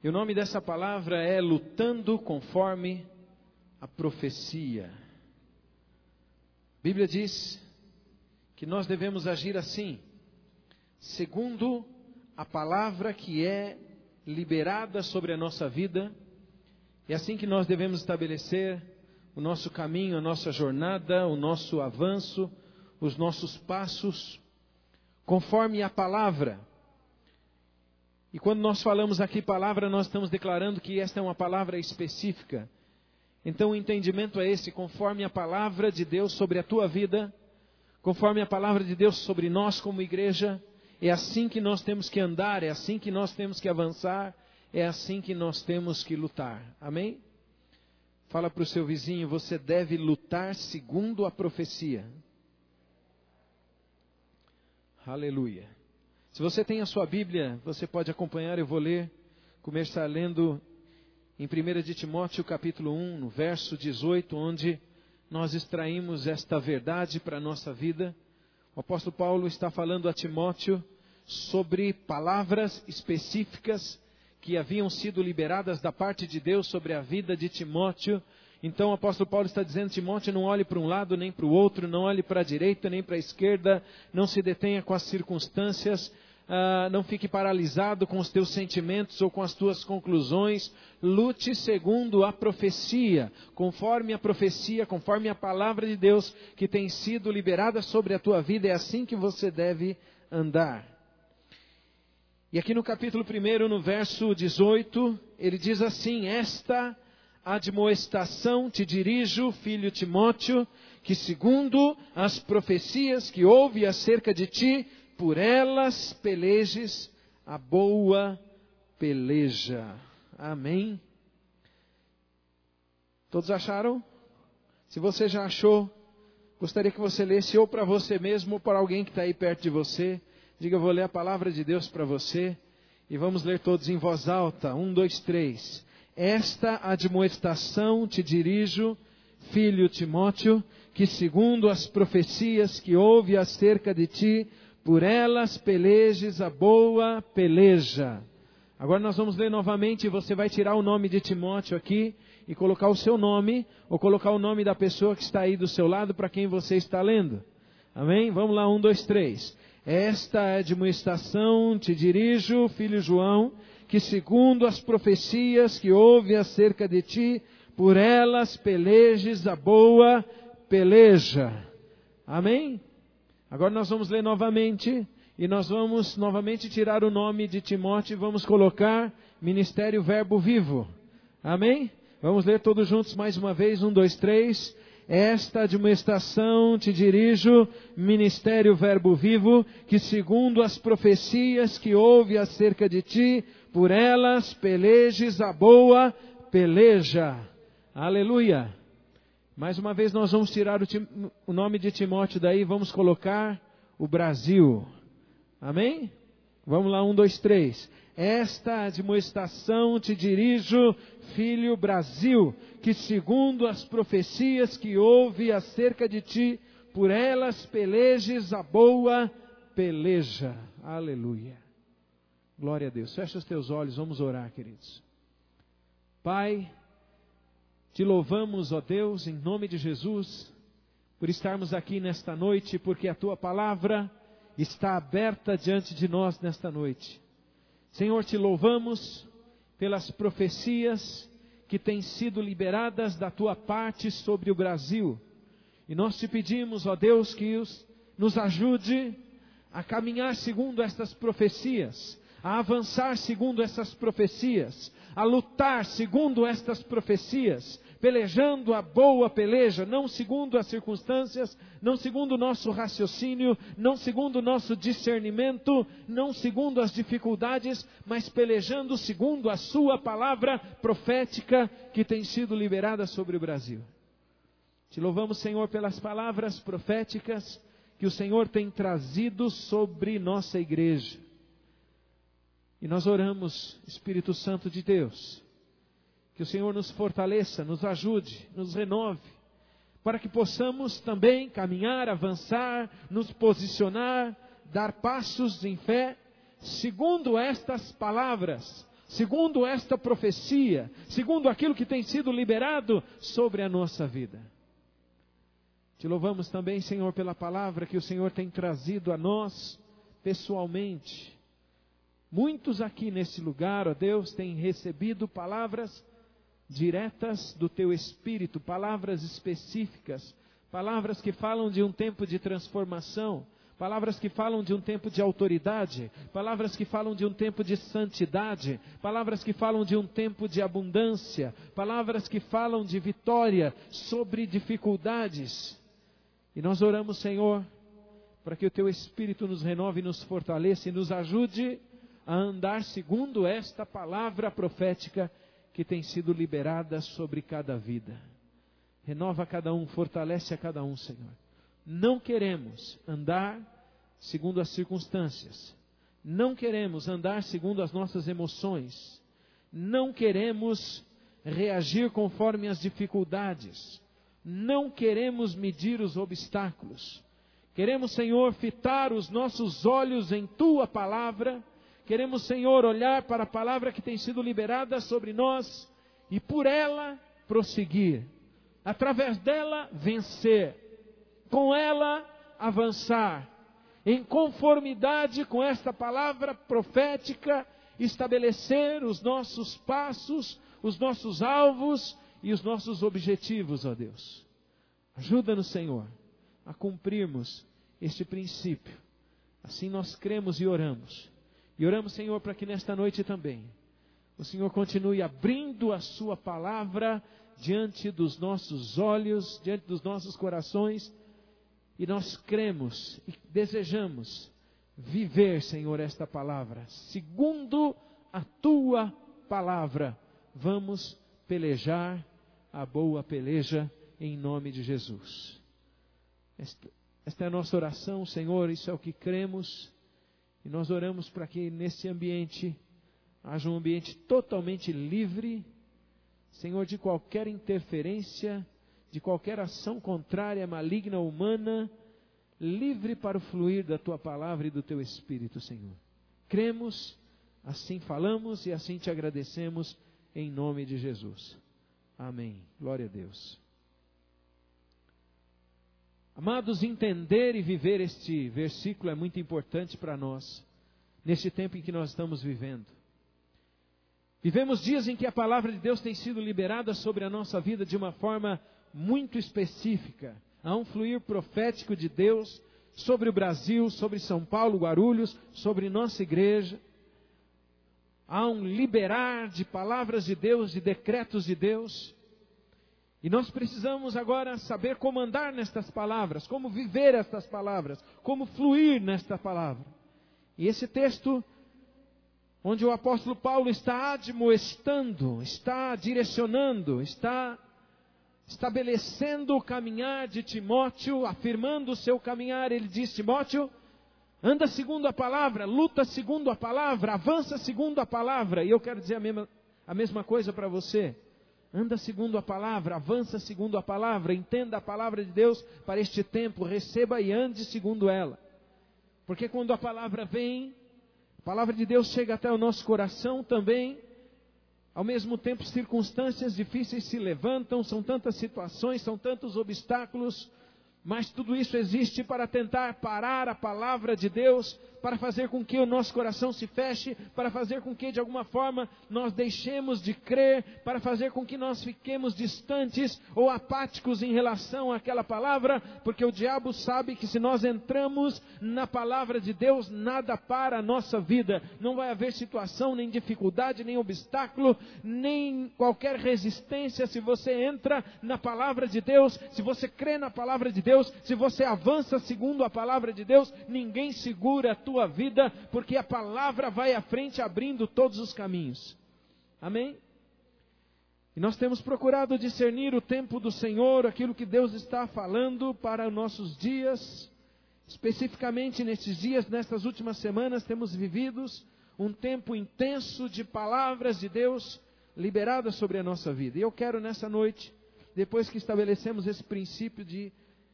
E o nome dessa palavra é lutando conforme a profecia. A Bíblia diz que nós devemos agir assim, segundo a palavra que é liberada sobre a nossa vida. É assim que nós devemos estabelecer o nosso caminho, a nossa jornada, o nosso avanço, os nossos passos, conforme a palavra. E quando nós falamos aqui palavra, nós estamos declarando que esta é uma palavra específica. Então o entendimento é esse, conforme a palavra de Deus sobre a tua vida, conforme a palavra de Deus sobre nós como igreja, é assim que nós temos que andar, é assim que nós temos que avançar, é assim que nós temos que lutar. Amém? Fala para o seu vizinho, você deve lutar segundo a profecia. Aleluia. Se você tem a sua Bíblia, você pode acompanhar, eu vou ler, começar lendo em 1 de Timóteo capítulo 1, no verso 18, onde nós extraímos esta verdade para a nossa vida. O apóstolo Paulo está falando a Timóteo sobre palavras específicas que haviam sido liberadas da parte de Deus sobre a vida de Timóteo. Então o apóstolo Paulo está dizendo: Timóteo, não olhe para um lado nem para o outro, não olhe para a direita nem para a esquerda, não se detenha com as circunstâncias, ah, não fique paralisado com os teus sentimentos ou com as tuas conclusões. Lute segundo a profecia, conforme a profecia, conforme a palavra de Deus que tem sido liberada sobre a tua vida. É assim que você deve andar. E aqui no capítulo 1, no verso 18, ele diz assim: Esta admoestação te dirijo, filho Timóteo, que segundo as profecias que houve acerca de ti, por elas pelejes a boa peleja. Amém? Todos acharam? Se você já achou, gostaria que você lesse ou para você mesmo ou para alguém que está aí perto de você. Diga, eu vou ler a palavra de Deus para você. E vamos ler todos em voz alta. Um, dois, três. Esta admoestação te dirijo, filho Timóteo, que segundo as profecias que houve acerca de ti, por elas pelejes a boa peleja. Agora nós vamos ler novamente, você vai tirar o nome de Timóteo aqui e colocar o seu nome, ou colocar o nome da pessoa que está aí do seu lado para quem você está lendo. Amém? Vamos lá, um, dois, três. Esta admoestação te dirijo, filho João, que segundo as profecias que houve acerca de ti, por elas pelejes a boa peleja. Amém? Agora nós vamos ler novamente e nós vamos novamente tirar o nome de Timóteo e vamos colocar Ministério Verbo Vivo. Amém? Vamos ler todos juntos mais uma vez. Um, dois, três. Esta admoestação te dirijo, Ministério Verbo Vivo, que segundo as profecias que houve acerca de ti, por elas pelejes a boa peleja. Aleluia. Mais uma vez nós vamos tirar o, o nome de Timóteo daí, vamos colocar o Brasil. Amém? Vamos lá, um, dois, três. Esta admoestação te dirijo, filho Brasil, que segundo as profecias que houve acerca de ti, por elas pelejes a boa peleja. Aleluia. Glória a Deus. Fecha os teus olhos, vamos orar, queridos. Pai, te louvamos, ó Deus, em nome de Jesus, por estarmos aqui nesta noite, porque a tua palavra está aberta diante de nós nesta noite. Senhor, te louvamos pelas profecias que têm sido liberadas da tua parte sobre o Brasil. E nós te pedimos, ó Deus, que os, nos ajude a caminhar segundo estas profecias, a avançar segundo essas profecias, a lutar segundo estas profecias, pelejando a boa peleja, não segundo as circunstâncias, não segundo o nosso raciocínio, não segundo o nosso discernimento, não segundo as dificuldades, mas pelejando segundo a Sua palavra profética que tem sido liberada sobre o Brasil. Te louvamos, Senhor, pelas palavras proféticas que o Senhor tem trazido sobre nossa igreja. E nós oramos, Espírito Santo de Deus, que o Senhor nos fortaleça, nos ajude, nos renove, para que possamos também caminhar, avançar, nos posicionar, dar passos em fé, segundo estas palavras, segundo esta profecia, segundo aquilo que tem sido liberado sobre a nossa vida. Te louvamos também, Senhor, pela palavra que o Senhor tem trazido a nós pessoalmente. Muitos aqui nesse lugar, ó Deus, têm recebido palavras diretas do teu espírito, palavras específicas, palavras que falam de um tempo de transformação, palavras que falam de um tempo de autoridade, palavras que falam de um tempo de santidade, palavras que falam de um tempo de abundância, palavras que falam de vitória sobre dificuldades. E nós oramos, Senhor, para que o teu Espírito nos renove, nos fortaleça e nos ajude a andar segundo esta palavra profética que tem sido liberada sobre cada vida. Renova cada um, fortalece a cada um, Senhor. Não queremos andar segundo as circunstâncias. Não queremos andar segundo as nossas emoções. Não queremos reagir conforme as dificuldades. Não queremos medir os obstáculos. Queremos, Senhor, fitar os nossos olhos em tua palavra. Queremos, Senhor, olhar para a palavra que tem sido liberada sobre nós e por ela prosseguir. Através dela vencer com ela avançar, em conformidade com esta palavra profética, estabelecer os nossos passos, os nossos alvos e os nossos objetivos, ó Deus. Ajuda-nos, Senhor, a cumprirmos este princípio. Assim nós cremos e oramos. E oramos, Senhor, para que nesta noite também o Senhor continue abrindo a Sua palavra diante dos nossos olhos, diante dos nossos corações e nós cremos e desejamos viver, Senhor, esta palavra. Segundo a tua palavra, vamos pelejar a boa peleja em nome de Jesus. Esta, esta é a nossa oração, Senhor, isso é o que cremos. E nós oramos para que nesse ambiente haja um ambiente totalmente livre, Senhor, de qualquer interferência de qualquer ação contrária, maligna, humana, livre para o fluir da tua palavra e do teu espírito, Senhor. Cremos, assim falamos e assim te agradecemos, em nome de Jesus. Amém. Glória a Deus. Amados, entender e viver este versículo é muito importante para nós, neste tempo em que nós estamos vivendo. Vivemos dias em que a palavra de Deus tem sido liberada sobre a nossa vida de uma forma muito específica. Há um fluir profético de Deus sobre o Brasil, sobre São Paulo, Guarulhos, sobre nossa igreja. Há um liberar de palavras de Deus, de decretos de Deus. E nós precisamos agora saber como andar nestas palavras, como viver estas palavras, como fluir nesta palavra. E esse texto, onde o apóstolo Paulo está admoestando, está direcionando, está estabelecendo o caminhar de Timóteo, afirmando o seu caminhar, ele diz: Timóteo, anda segundo a palavra, luta segundo a palavra, avança segundo a palavra. E eu quero dizer a mesma, a mesma coisa para você. Anda segundo a palavra, avança segundo a palavra, entenda a palavra de Deus para este tempo, receba e ande segundo ela. Porque quando a palavra vem, a palavra de Deus chega até o nosso coração também, ao mesmo tempo, circunstâncias difíceis se levantam, são tantas situações, são tantos obstáculos, mas tudo isso existe para tentar parar a palavra de Deus para fazer com que o nosso coração se feche, para fazer com que de alguma forma nós deixemos de crer, para fazer com que nós fiquemos distantes ou apáticos em relação àquela palavra, porque o diabo sabe que se nós entramos na palavra de Deus, nada para a nossa vida, não vai haver situação, nem dificuldade, nem obstáculo, nem qualquer resistência se você entra na palavra de Deus, se você crê na palavra de Deus, se você avança segundo a palavra de Deus, ninguém segura tua vida, porque a palavra vai à frente abrindo todos os caminhos. Amém? E nós temos procurado discernir o tempo do Senhor, aquilo que Deus está falando para nossos dias. Especificamente nesses dias, nestas últimas semanas, temos vividos um tempo intenso de palavras de Deus liberadas sobre a nossa vida. E eu quero nessa noite, depois que estabelecemos esse princípio de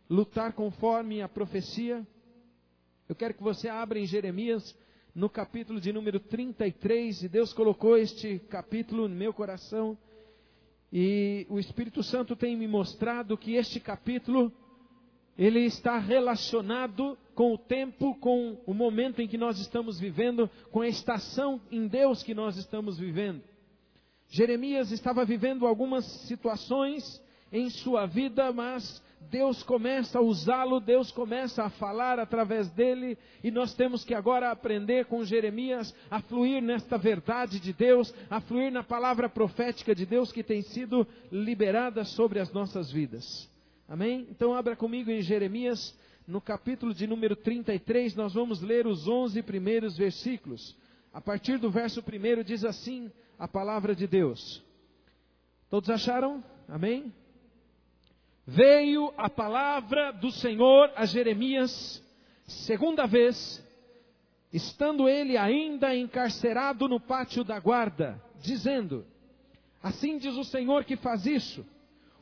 lutar conforme a profecia, eu quero que você abra em Jeremias, no capítulo de número 33, e Deus colocou este capítulo no meu coração, e o Espírito Santo tem me mostrado que este capítulo ele está relacionado com o tempo, com o momento em que nós estamos vivendo, com a estação em Deus que nós estamos vivendo. Jeremias estava vivendo algumas situações em sua vida, mas Deus começa a usá-lo, Deus começa a falar através dele, e nós temos que agora aprender com Jeremias a fluir nesta verdade de Deus, a fluir na palavra profética de Deus que tem sido liberada sobre as nossas vidas. Amém? Então abra comigo em Jeremias, no capítulo de número 33, nós vamos ler os 11 primeiros versículos. A partir do verso 1 diz assim a palavra de Deus. Todos acharam? Amém? Veio a palavra do Senhor a Jeremias, segunda vez, estando ele ainda encarcerado no pátio da guarda, dizendo: Assim diz o Senhor que faz isso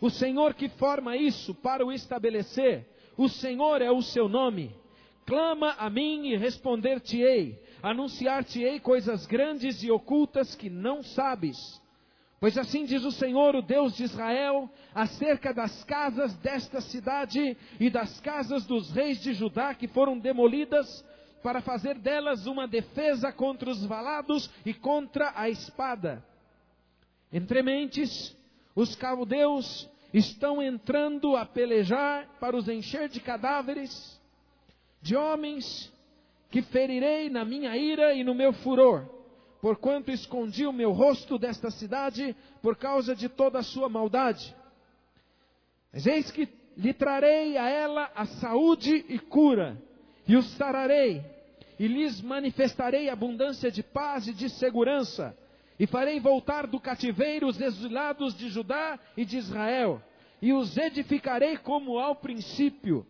o Senhor que forma isso para o estabelecer, o Senhor é o seu nome. Clama a mim e responder-te-ei, anunciar-te-ei coisas grandes e ocultas que não sabes. Pois assim diz o Senhor, o Deus de Israel, acerca das casas desta cidade e das casas dos reis de Judá que foram demolidas, para fazer delas uma defesa contra os valados e contra a espada. Entre mentes, os caldeus estão entrando a pelejar para os encher de cadáveres, de homens que ferirei na minha ira e no meu furor, porquanto escondi o meu rosto desta cidade por causa de toda a sua maldade. Mas eis que lhe trarei a ela a saúde e cura, e os sararei, e lhes manifestarei abundância de paz e de segurança, e farei voltar do cativeiro os exilados de Judá e de Israel, e os edificarei como ao princípio,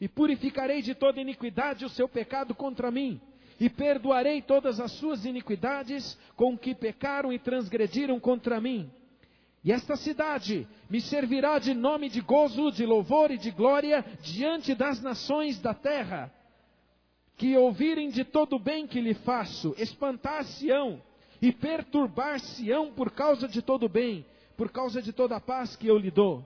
e purificarei de toda iniquidade o seu pecado contra mim, e perdoarei todas as suas iniquidades com que pecaram e transgrediram contra mim. E esta cidade me servirá de nome de gozo, de louvor e de glória diante das nações da terra, que ouvirem de todo o bem que lhe faço, espantar-se-ão e perturbar-se-ão por causa de todo o bem, por causa de toda a paz que eu lhe dou.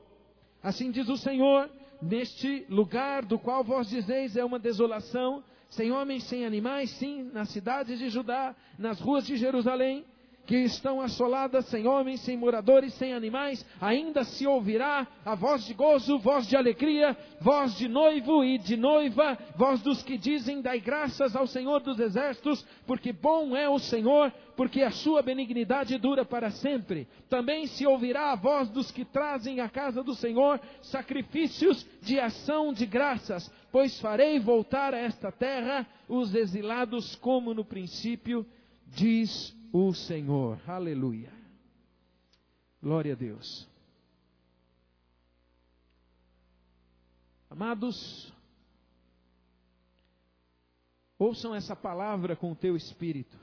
Assim diz o Senhor, neste lugar do qual vós dizeis é uma desolação, sem homens, sem animais, sim, nas cidades de Judá, nas ruas de Jerusalém, que estão assoladas, sem homens, sem moradores, sem animais, ainda se ouvirá a voz de gozo, voz de alegria, voz de noivo e de noiva, voz dos que dizem: Dai graças ao Senhor dos exércitos, porque bom é o Senhor, porque a sua benignidade dura para sempre. Também se ouvirá a voz dos que trazem à casa do Senhor sacrifícios de ação de graças, pois farei voltar a esta terra os exilados como no princípio, diz o Senhor. Aleluia. Glória a Deus. Amados, ouçam essa palavra com o teu espírito.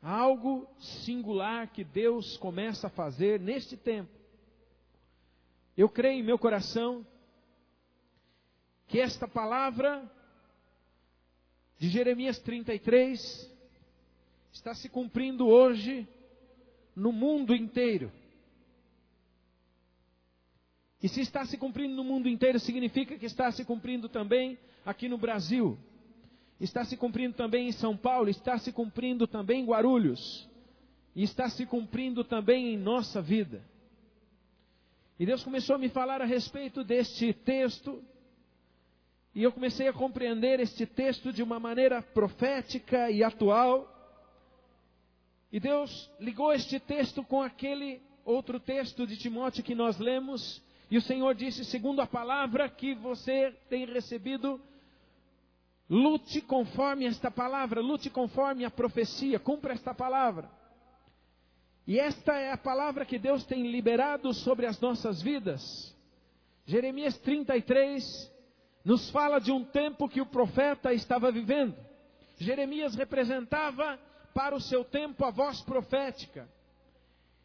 Algo singular que Deus começa a fazer neste tempo. Eu creio em meu coração que esta palavra de Jeremias 33 está se cumprindo hoje no mundo inteiro. E se está se cumprindo no mundo inteiro, significa que está se cumprindo também aqui no Brasil. Está se cumprindo também em São Paulo, está se cumprindo também em Guarulhos. E está se cumprindo também em nossa vida. E Deus começou a me falar a respeito deste texto. E eu comecei a compreender este texto de uma maneira profética e atual. E Deus ligou este texto com aquele outro texto de Timóteo que nós lemos, e o Senhor disse: segundo a palavra que você tem recebido, lute conforme esta palavra, lute conforme a profecia, cumpra esta palavra. E esta é a palavra que Deus tem liberado sobre as nossas vidas. Jeremias 33 nos fala de um tempo que o profeta estava vivendo. Jeremias representava para o seu tempo a voz profética.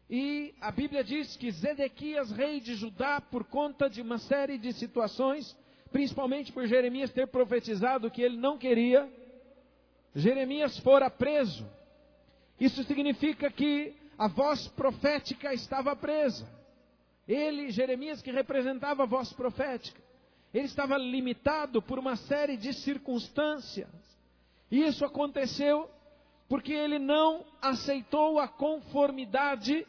E a Bíblia diz que Zedequias, rei de Judá, por conta de uma série de situações, principalmente por Jeremias ter profetizado que ele não queria, Jeremias fora preso. Isso significa que a voz profética estava presa. Ele, Jeremias, que representava a voz profética, ele estava limitado por uma série de circunstâncias. E isso aconteceu porque ele não aceitou a conformidade,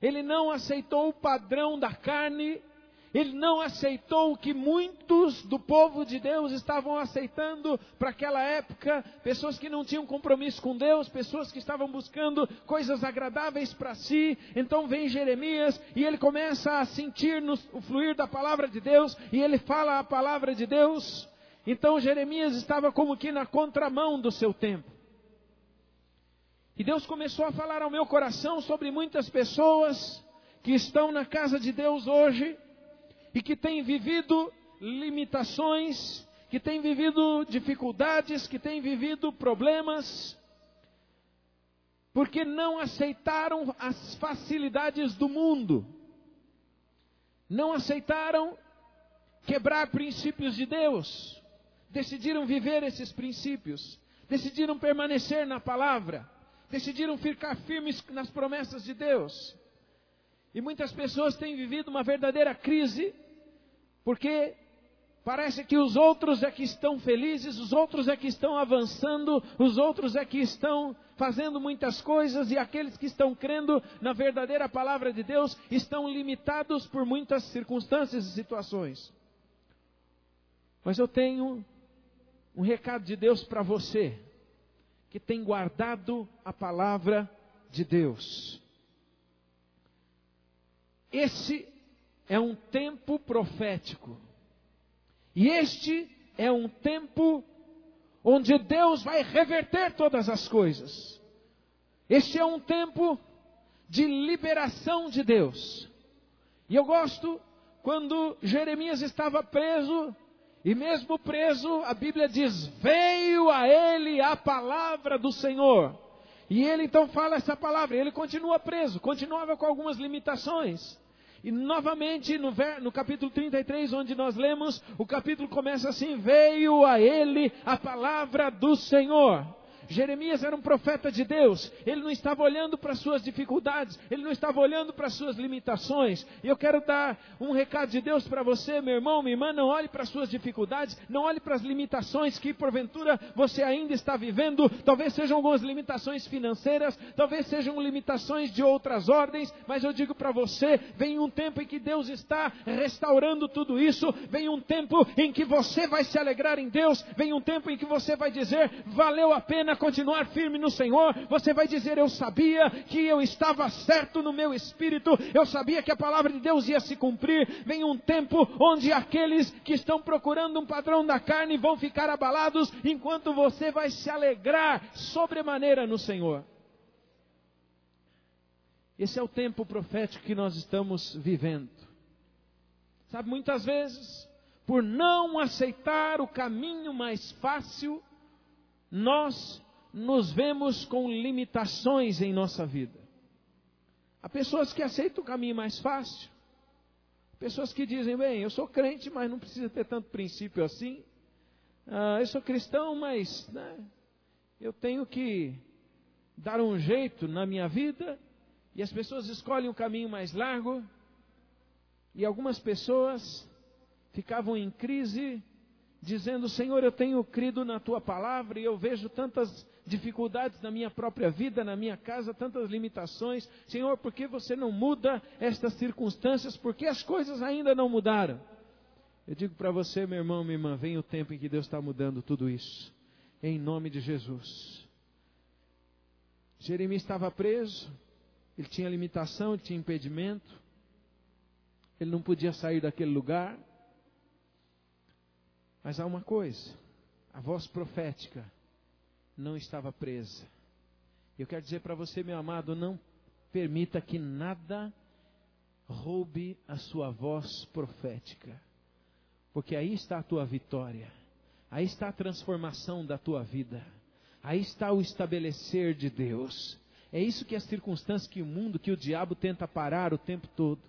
ele não aceitou o padrão da carne, ele não aceitou o que muitos do povo de Deus estavam aceitando para aquela época, pessoas que não tinham compromisso com Deus, pessoas que estavam buscando coisas agradáveis para si. Então vem Jeremias e ele começa a sentir no, o fluir da palavra de Deus e ele fala a palavra de Deus. Então Jeremias estava como que na contramão do seu tempo. E Deus começou a falar ao meu coração sobre muitas pessoas que estão na casa de Deus hoje e que têm vivido limitações, que têm vivido dificuldades, que têm vivido problemas, porque não aceitaram as facilidades do mundo, não aceitaram quebrar princípios de Deus, decidiram viver esses princípios, decidiram permanecer na palavra, decidiram ficar firmes nas promessas de Deus. E muitas pessoas têm vivido uma verdadeira crise, porque parece que os outros é que estão felizes, os outros é que estão avançando, os outros é que estão fazendo muitas coisas, e aqueles que estão crendo na verdadeira palavra de Deus estão limitados por muitas circunstâncias e situações. Mas eu tenho um recado de Deus para você, que tem guardado a palavra de Deus. Esse é um tempo profético. E este é um tempo onde Deus vai reverter todas as coisas. Este é um tempo de liberação de Deus. E eu gosto quando Jeremias estava preso, e mesmo preso, a Bíblia diz: veio a ele a palavra do Senhor. E ele então fala essa palavra, ele continua preso, continuava com algumas limitações. E novamente no, no, capítulo 33, onde nós lemos, o capítulo começa assim: Veio a ele a palavra do Senhor. Jeremias era um profeta de Deus, ele não estava olhando para as suas dificuldades, ele não estava olhando para as suas limitações. E eu quero dar um recado de Deus para você, meu irmão, minha irmã, não olhe para as suas dificuldades, não olhe para as limitações que porventura você ainda está vivendo. Talvez sejam algumas limitações financeiras, talvez sejam limitações de outras ordens, mas eu digo para você, vem um tempo em que Deus está restaurando tudo isso, vem um tempo em que você vai se alegrar em Deus, vem um tempo em que você vai dizer, valeu a pena continuar firme no Senhor, você vai dizer: Eu sabia que eu estava certo no meu espírito, eu sabia que a palavra de Deus ia se cumprir. Vem um tempo onde aqueles que estão procurando um padrão da carne vão ficar abalados, enquanto você vai se alegrar sobremaneira no Senhor. Esse é o tempo profético que nós estamos vivendo. Sabe, muitas vezes, por não aceitar o caminho mais fácil, nós nos vemos com limitações em nossa vida. Há pessoas que aceitam o caminho mais fácil. Pessoas que dizem, bem, eu sou crente, mas não precisa ter tanto princípio assim. Ah, eu sou cristão, mas né, eu tenho que dar um jeito na minha vida. E as pessoas escolhem o um caminho mais largo. E algumas pessoas ficavam em crise, dizendo: Senhor, eu tenho crido na tua palavra e eu vejo tantas dificuldades na minha própria vida, na minha casa, tantas limitações. Senhor, por que você não muda estas circunstâncias? Por que as coisas ainda não mudaram? Eu digo para você, meu irmão, minha irmã, vem o tempo em que Deus está mudando tudo isso. Em nome de Jesus. Jeremias estava preso, ele tinha limitação, ele tinha impedimento, ele não podia sair daquele lugar. Mas há uma coisa, a voz profética não estava presa. Eu quero dizer para você, meu amado, não permita que nada roube a sua voz profética, porque aí está a tua vitória, aí está a transformação da tua vida, aí está o estabelecer de Deus. É isso que as circunstâncias que o mundo, que o diabo tenta parar o tempo todo.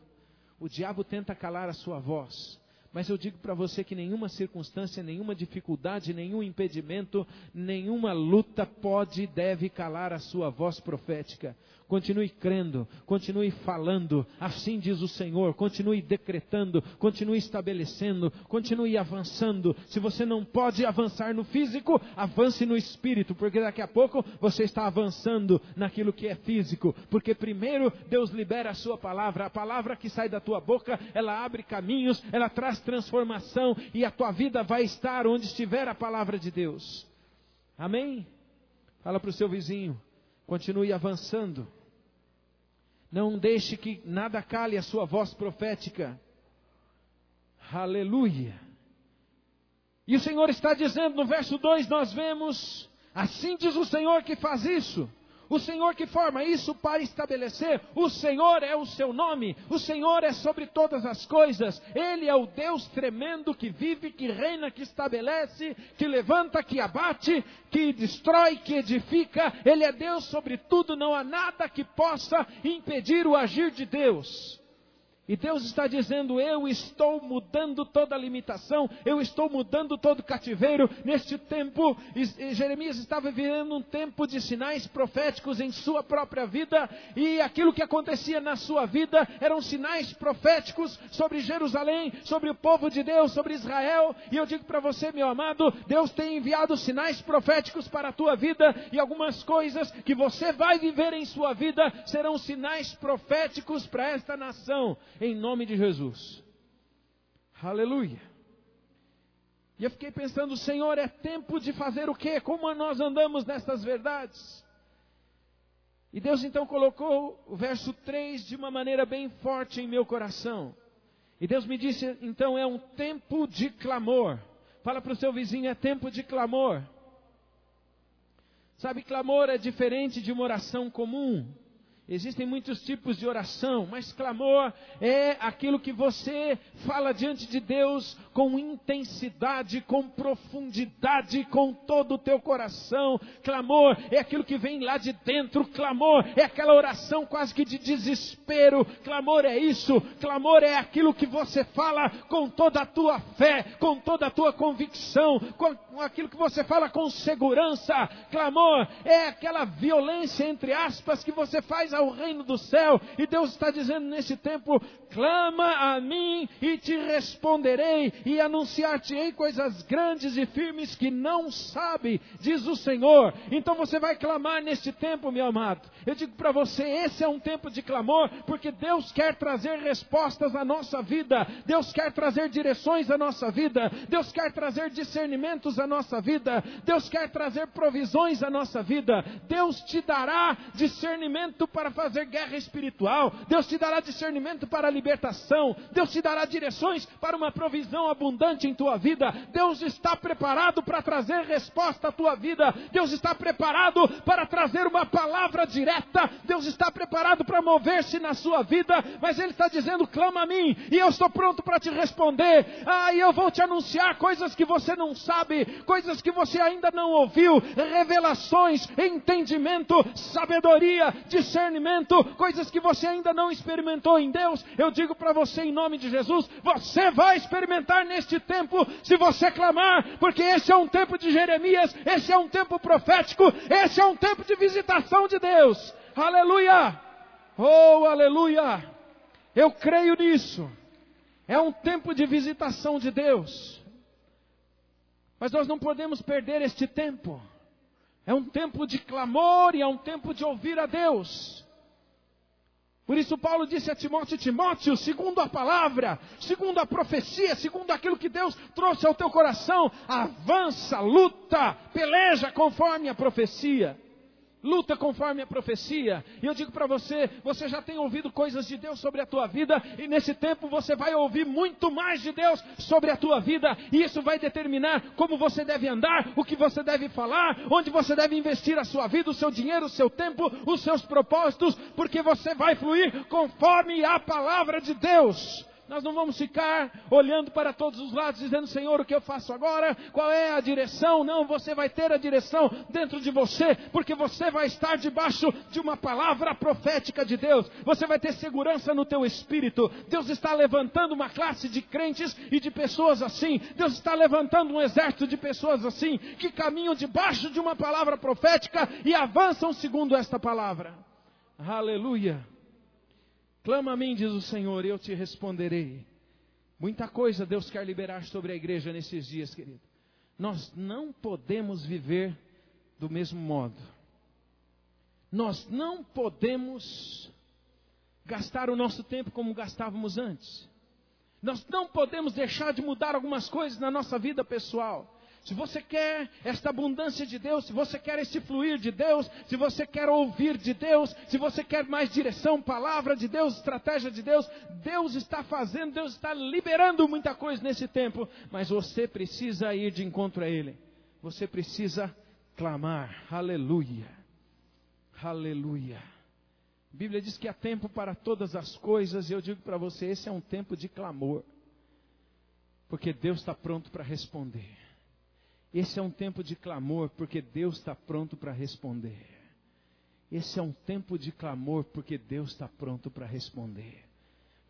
O diabo tenta calar a sua voz, Mas eu digo para você que nenhuma circunstância, nenhuma dificuldade, nenhum impedimento, nenhuma luta pode e deve calar a sua voz profética. Continue crendo, continue falando, assim diz o Senhor, continue decretando, continue estabelecendo, continue avançando. Se você não pode avançar no físico, avance no espírito, porque daqui a pouco você está avançando naquilo que é físico. Porque primeiro Deus libera a sua palavra, a palavra que sai da tua boca, ela abre caminhos, ela traz transformação e a tua vida vai estar onde estiver a palavra de Deus. Amém? Fala para o seu vizinho, continue avançando. Não deixe que nada cale a sua voz profética. Aleluia. E o Senhor está dizendo no verso 2: nós vemos, assim diz o Senhor que faz isso. O Senhor que forma isso para estabelecer, o Senhor é o seu nome, o Senhor é sobre todas as coisas, Ele é o Deus tremendo que vive, que reina, que estabelece, que levanta, que abate, que destrói, que edifica, Ele é Deus sobre tudo, não há nada que possa impedir o agir de Deus. E Deus está dizendo: Eu estou mudando toda limitação, eu estou mudando todo cativeiro. Neste tempo, Jeremias estava vivendo um tempo de sinais proféticos em sua própria vida, e aquilo que acontecia na sua vida eram sinais proféticos sobre Jerusalém, sobre o povo de Deus, sobre Israel. E eu digo para você, meu amado, Deus tem enviado sinais proféticos para a tua vida, e algumas coisas que você vai viver em sua vida serão sinais proféticos para esta nação em nome de Jesus. Aleluia. E eu fiquei pensando, Senhor, é tempo de fazer o quê? Como nós andamos nessas verdades? E Deus então colocou o verso 3 de uma maneira bem forte em meu coração. E Deus me disse, então é um tempo de clamor. Fala para o seu vizinho, é tempo de clamor. Sabe, clamor é diferente de uma oração comum. Existem muitos tipos de oração, mas clamor é aquilo que você fala diante de Deus com intensidade, com profundidade, com todo o teu coração. Clamor é aquilo que vem lá de dentro. Clamor é aquela oração quase que de desespero. Clamor é isso. Clamor é aquilo que você fala com toda a tua fé, com toda a tua convicção, com aquilo que você fala com segurança. Clamor é aquela violência, entre aspas, que você faz ao reino do céu. E Deus está dizendo nesse tempo: clama a mim e te responderei, e anunciar-te-ei coisas grandes e firmes que não sabe, diz o Senhor. Então você vai clamar nesse tempo, meu amado. Eu digo para você: esse é um tempo de clamor, porque Deus quer trazer respostas à nossa vida, Deus quer trazer direções à nossa vida, Deus quer trazer discernimentos à nossa vida, Deus quer trazer provisões à nossa vida, Deus te dará discernimento para fazer guerra espiritual, Deus te dará discernimento para libertação, Deus te dará direções para uma provisão abundante em tua vida, Deus está preparado para trazer resposta à tua vida, Deus está preparado para trazer uma palavra direta, Deus está preparado para mover-se na sua vida, mas Ele está dizendo: clama a mim, e eu estou pronto para te responder, ah, e eu vou te anunciar coisas que você não sabe, coisas que você ainda não ouviu, revelações, entendimento, sabedoria, discernimento coisas que você ainda não experimentou em Deus, eu digo para você em nome de Jesus, você vai experimentar neste tempo, se você clamar, porque esse é um tempo de Jeremias, esse é um tempo profético, esse é um tempo de visitação de Deus. Aleluia! Oh, aleluia! Eu creio nisso. É um tempo de visitação de Deus. Mas nós não podemos perder este tempo. É um tempo de clamor e é um tempo de ouvir a Deus. Por isso Paulo disse a Timóteo, Timóteo, segundo a palavra, segundo a profecia, segundo aquilo que Deus trouxe ao teu coração, avança, luta, peleja conforme a profecia. Luta conforme a profecia. E eu digo para você, você já tem ouvido coisas de Deus sobre a tua vida, e nesse tempo você vai ouvir muito mais de Deus sobre a tua vida, e isso vai determinar como você deve andar, o que você deve falar, onde você deve investir a sua vida, o seu dinheiro, o seu tempo, os seus propósitos, porque você vai fluir conforme a palavra de Deus. Nós não vamos ficar olhando para todos os lados dizendo, Senhor, o que eu faço agora? Qual é a direção? Não, você vai ter a direção dentro de você, porque você vai estar debaixo de uma palavra profética de Deus. Você vai ter segurança no teu espírito. Deus está levantando uma classe de crentes e de pessoas assim. Deus está levantando um exército de pessoas assim que caminham debaixo de uma palavra profética e avançam segundo esta palavra. Aleluia. Clama a mim, diz o Senhor, e eu te responderei. Muita coisa Deus quer liberar sobre a igreja nesses dias, querido. Nós não podemos viver do mesmo modo. Nós não podemos gastar o nosso tempo como gastávamos antes. Nós não podemos deixar de mudar algumas coisas na nossa vida pessoal. Se você quer esta abundância de Deus, se você quer esse fluir de Deus, se você quer ouvir de Deus, se você quer mais direção, palavra de Deus, estratégia de Deus, Deus está fazendo, Deus está liberando muita coisa nesse tempo, mas você precisa ir de encontro a Ele. Você precisa clamar. Aleluia. Aleluia. A Bíblia diz que há tempo para todas as coisas, e eu digo para você: esse é um tempo de clamor, porque Deus está pronto para responder. Esse é um tempo de clamor, porque Deus está pronto para responder. Esse é um tempo de clamor, porque Deus está pronto para responder.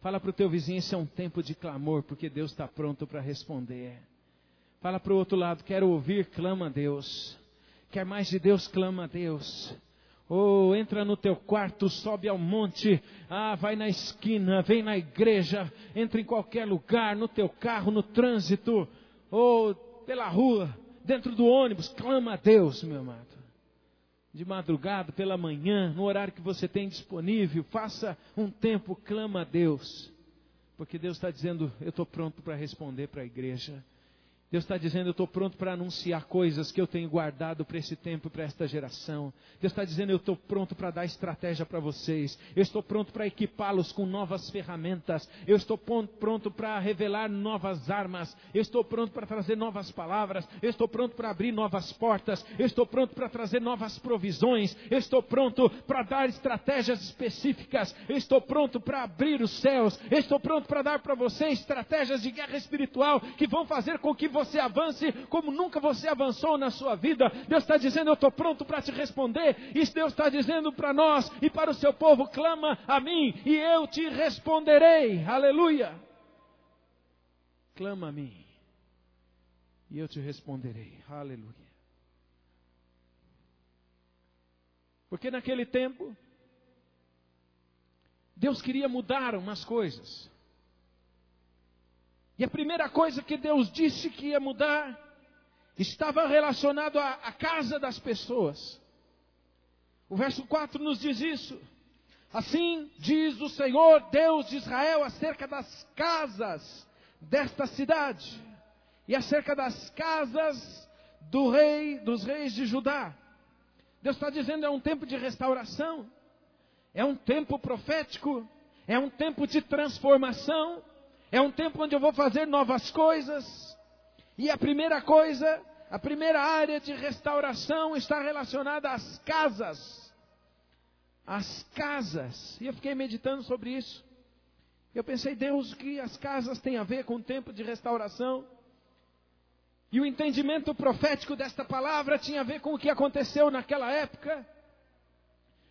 Fala para o teu vizinho, esse é um tempo de clamor, porque Deus está pronto para responder. Fala para o outro lado, quero ouvir, clama a Deus. Quer mais de Deus, clama a Deus. Ou oh, entra no teu quarto, sobe ao monte, ah, vai na esquina, vem na igreja, entra em qualquer lugar, no teu carro, no trânsito, ou oh, pela rua, dentro do ônibus, clama a Deus, meu amado. De madrugada, pela manhã, no horário que você tem disponível, faça um tempo, clama a Deus. Porque Deus está dizendo: Eu estou pronto para responder para a igreja. Deus está dizendo: Eu estou pronto para anunciar coisas que eu tenho guardado para esse tempo, para esta geração. Deus está dizendo: Eu estou pronto para dar estratégia para vocês. Eu estou pronto para equipá-los com novas ferramentas. Eu estou pronto para revelar novas armas. Eu estou pronto para trazer novas palavras. Eu estou pronto para abrir novas portas. Eu estou pronto para trazer novas provisões. Eu estou pronto para dar estratégias específicas. Eu estou pronto para abrir os céus. Eu estou pronto para dar para vocês estratégias de guerra espiritual que vão fazer com que você avance como nunca você avançou na sua vida. Deus está dizendo: Eu estou pronto para te responder. Isso Deus está dizendo para nós e para o seu povo: clama a mim e eu te responderei. Aleluia. Clama a mim e eu te responderei. Aleluia. Porque naquele tempo, Deus queria mudar umas coisas. E a primeira coisa que Deus disse que ia mudar estava relacionado à, à casa das pessoas. O verso 4 nos diz isso. Assim diz o Senhor Deus de Israel acerca das casas desta cidade e acerca das casas do rei, dos reis de Judá. Deus está dizendo é um tempo de restauração, é um tempo profético, é um tempo de transformação, é um tempo onde eu vou fazer novas coisas. E a primeira coisa, a primeira área de restauração está relacionada às casas. As casas. E eu fiquei meditando sobre isso. Eu pensei, Deus, que as casas têm a ver com o tempo de restauração. E o entendimento profético desta palavra tinha a ver com o que aconteceu naquela época.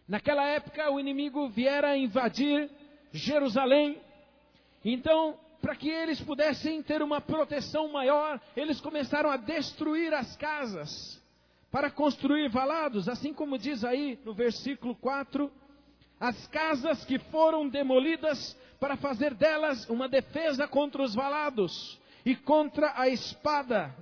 Naquela época, o inimigo viera invadir Jerusalém. Então, para que eles pudessem ter uma proteção maior, eles começaram a destruir as casas para construir valados, assim como diz aí no versículo 4, as casas que foram demolidas para fazer delas uma defesa contra os valados e contra a espada.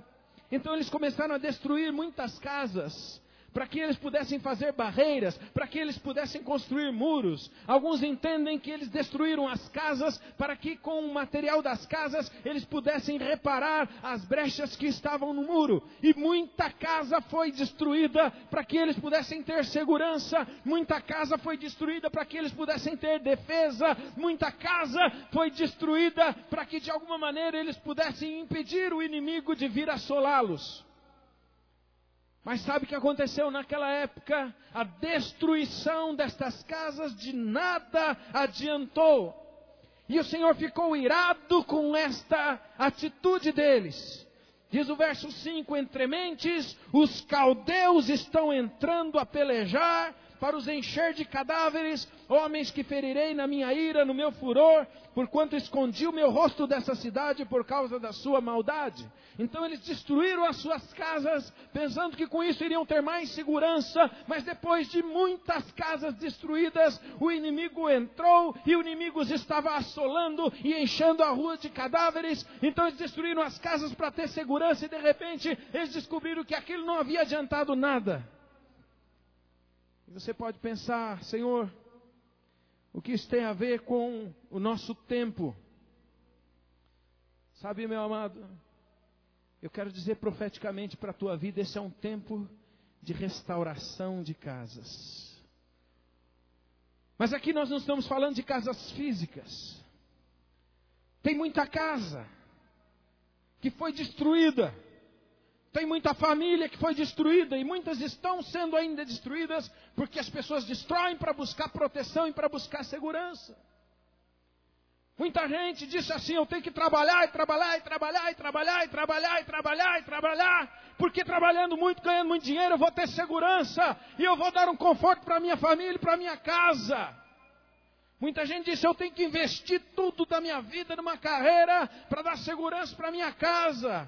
Então eles começaram a destruir muitas casas para que eles pudessem fazer barreiras, para que eles pudessem construir muros. Alguns entendem que eles destruíram as casas para que com o material das casas eles pudessem reparar as brechas que estavam no muro. E muita casa foi destruída para que eles pudessem ter segurança, muita casa foi destruída para que eles pudessem ter defesa, muita casa foi destruída para que de alguma maneira eles pudessem impedir o inimigo de vir assolá-los. Mas sabe o que aconteceu naquela época? A destruição destas casas de nada adiantou. E o Senhor ficou irado com esta atitude deles. Diz o verso 5: Entre mentes, os caldeus estão entrando a pelejar para os encher de cadáveres, homens que ferirei na minha ira, no meu furor, porquanto escondi o meu rosto dessa cidade por causa da sua maldade. Então eles destruíram as suas casas, pensando que com isso iriam ter mais segurança, mas depois de muitas casas destruídas, o inimigo entrou e o inimigo os estava assolando e enchendo a rua de cadáveres. Então eles destruíram as casas para ter segurança e de repente eles descobriram que aquilo não havia adiantado nada. E você pode pensar, Senhor, o que isso tem a ver com o nosso tempo? Sabe, meu amado, eu quero dizer profeticamente para a tua vida: esse é um tempo de restauração de casas. Mas aqui nós não estamos falando de casas físicas. Tem muita casa que foi destruída tem muita família que foi destruída e muitas estão sendo ainda destruídas porque as pessoas destroem para buscar proteção e para buscar segurança. Muita gente disse assim: eu tenho que trabalhar e trabalhar e trabalhar e trabalhar e trabalhar e trabalhar e trabalhar, porque trabalhando muito, ganhando muito dinheiro, eu vou ter segurança e eu vou dar um conforto para minha família e para minha casa. Muita gente disse: eu tenho que investir tudo da minha vida numa carreira para dar segurança para minha casa.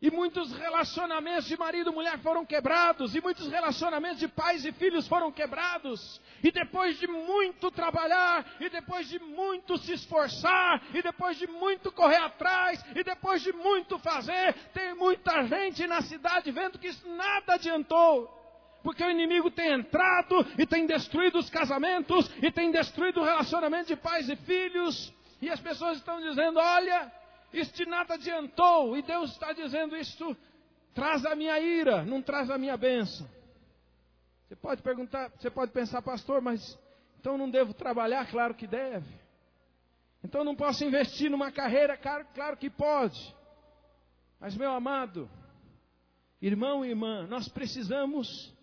E muitos relacionamentos de marido e mulher foram quebrados, e muitos relacionamentos de pais e filhos foram quebrados. E depois de muito trabalhar, e depois de muito se esforçar, e depois de muito correr atrás, e depois de muito fazer, tem muita gente na cidade vendo que isso nada adiantou. Porque o inimigo tem entrado e tem destruído os casamentos, e tem destruído o relacionamento de pais e filhos. E as pessoas estão dizendo: olha, isso de nada adiantou. E Deus está dizendo: Isso traz a minha ira, não traz a minha bênção. Você pode perguntar, você pode pensar, pastor, mas então não devo trabalhar? Claro que deve. Então não posso investir numa carreira? Claro, claro que pode. Mas, meu amado, irmão e irmã, nós precisamos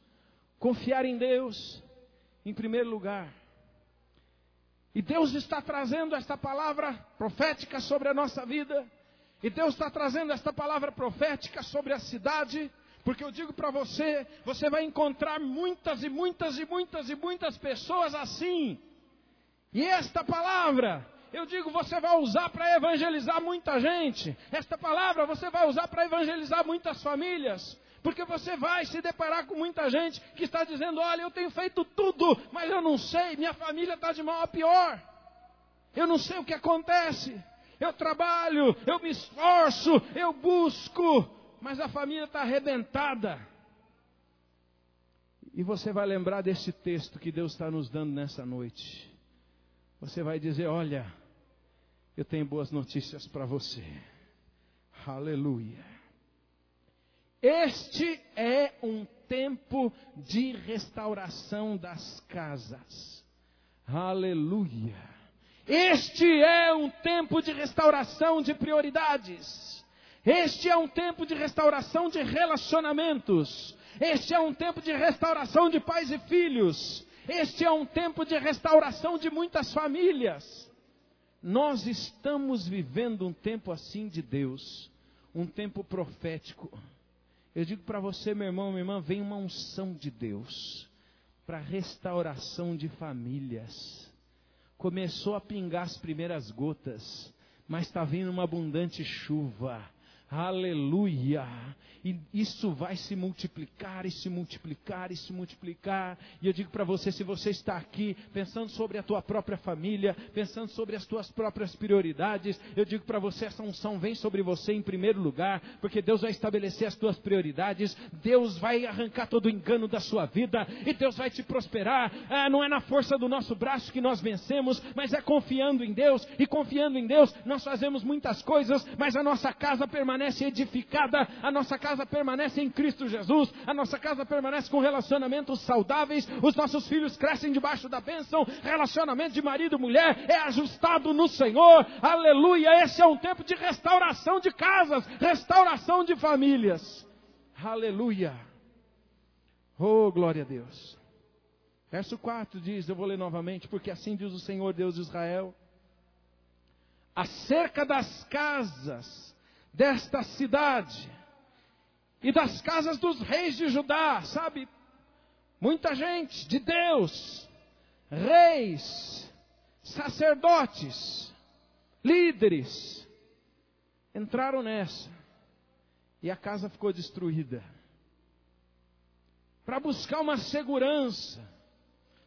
confiar em Deus em primeiro lugar. E Deus está trazendo esta palavra profética sobre a nossa vida. E Deus está trazendo esta palavra profética sobre a cidade. Porque eu digo para você, você vai encontrar muitas e muitas e muitas e muitas pessoas assim. E esta palavra, eu digo, você vai usar para evangelizar muita gente. Esta palavra você vai usar para evangelizar muitas famílias. Porque você vai se deparar com muita gente que está dizendo: olha, eu tenho feito tudo, mas eu não sei, minha família está de mal a pior. Eu não sei o que acontece. Eu trabalho, eu me esforço, eu busco, mas a família está arrebentada. E você vai lembrar desse texto que Deus está nos dando nessa noite. Você vai dizer: Olha, eu tenho boas notícias para você. Aleluia. Este é um tempo de restauração das casas. Aleluia. Este é um tempo de restauração de prioridades. Este é um tempo de restauração de relacionamentos. Este é um tempo de restauração de pais e filhos. Este é um tempo de restauração de muitas famílias. Nós estamos vivendo um tempo assim de Deus, um tempo profético. Eu digo para você, meu irmão, minha irmã, vem uma unção de Deus para restauração de famílias. Começou a pingar as primeiras gotas, mas está vindo uma abundante chuva. Aleluia! E isso vai se multiplicar e se multiplicar e se multiplicar. E eu digo para você, se você está aqui pensando sobre a tua própria família, pensando sobre as tuas próprias prioridades, eu digo para você, essa unção vem sobre você em primeiro lugar, porque Deus vai estabelecer as tuas prioridades, Deus vai arrancar todo o engano da sua vida e Deus vai te prosperar. Ah, não é na força do nosso braço que nós vencemos, mas é confiando em Deus. E confiando em Deus, nós fazemos muitas coisas, mas a nossa casa permanece edificada, a nossa casa casa permanece em Cristo Jesus, a nossa casa permanece com relacionamentos saudáveis, os nossos filhos crescem debaixo da bênção, relacionamento de marido e mulher é ajustado no Senhor, aleluia. Esse é um tempo de restauração de casas, restauração de famílias, aleluia. Oh, glória a Deus. Verso 4 diz, eu vou ler novamente, porque assim diz o Senhor Deus de Israel: acerca das casas desta cidade e das casas dos reis de Judá, sabe? Muita gente de Deus, reis, sacerdotes, líderes, entraram nessa e a casa ficou destruída. Para buscar uma segurança,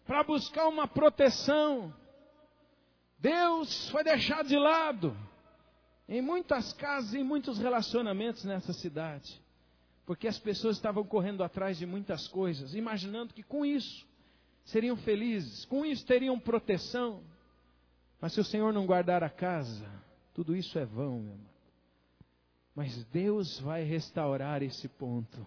para buscar uma proteção. Deus foi deixado de lado em muitas casas e muitos relacionamentos nessa cidade, porque as pessoas estavam correndo atrás de muitas coisas, imaginando que com isso seriam felizes, com isso teriam proteção. Mas se o Senhor não guardar a casa, tudo isso é vão, meu amado. Mas Deus vai restaurar esse ponto.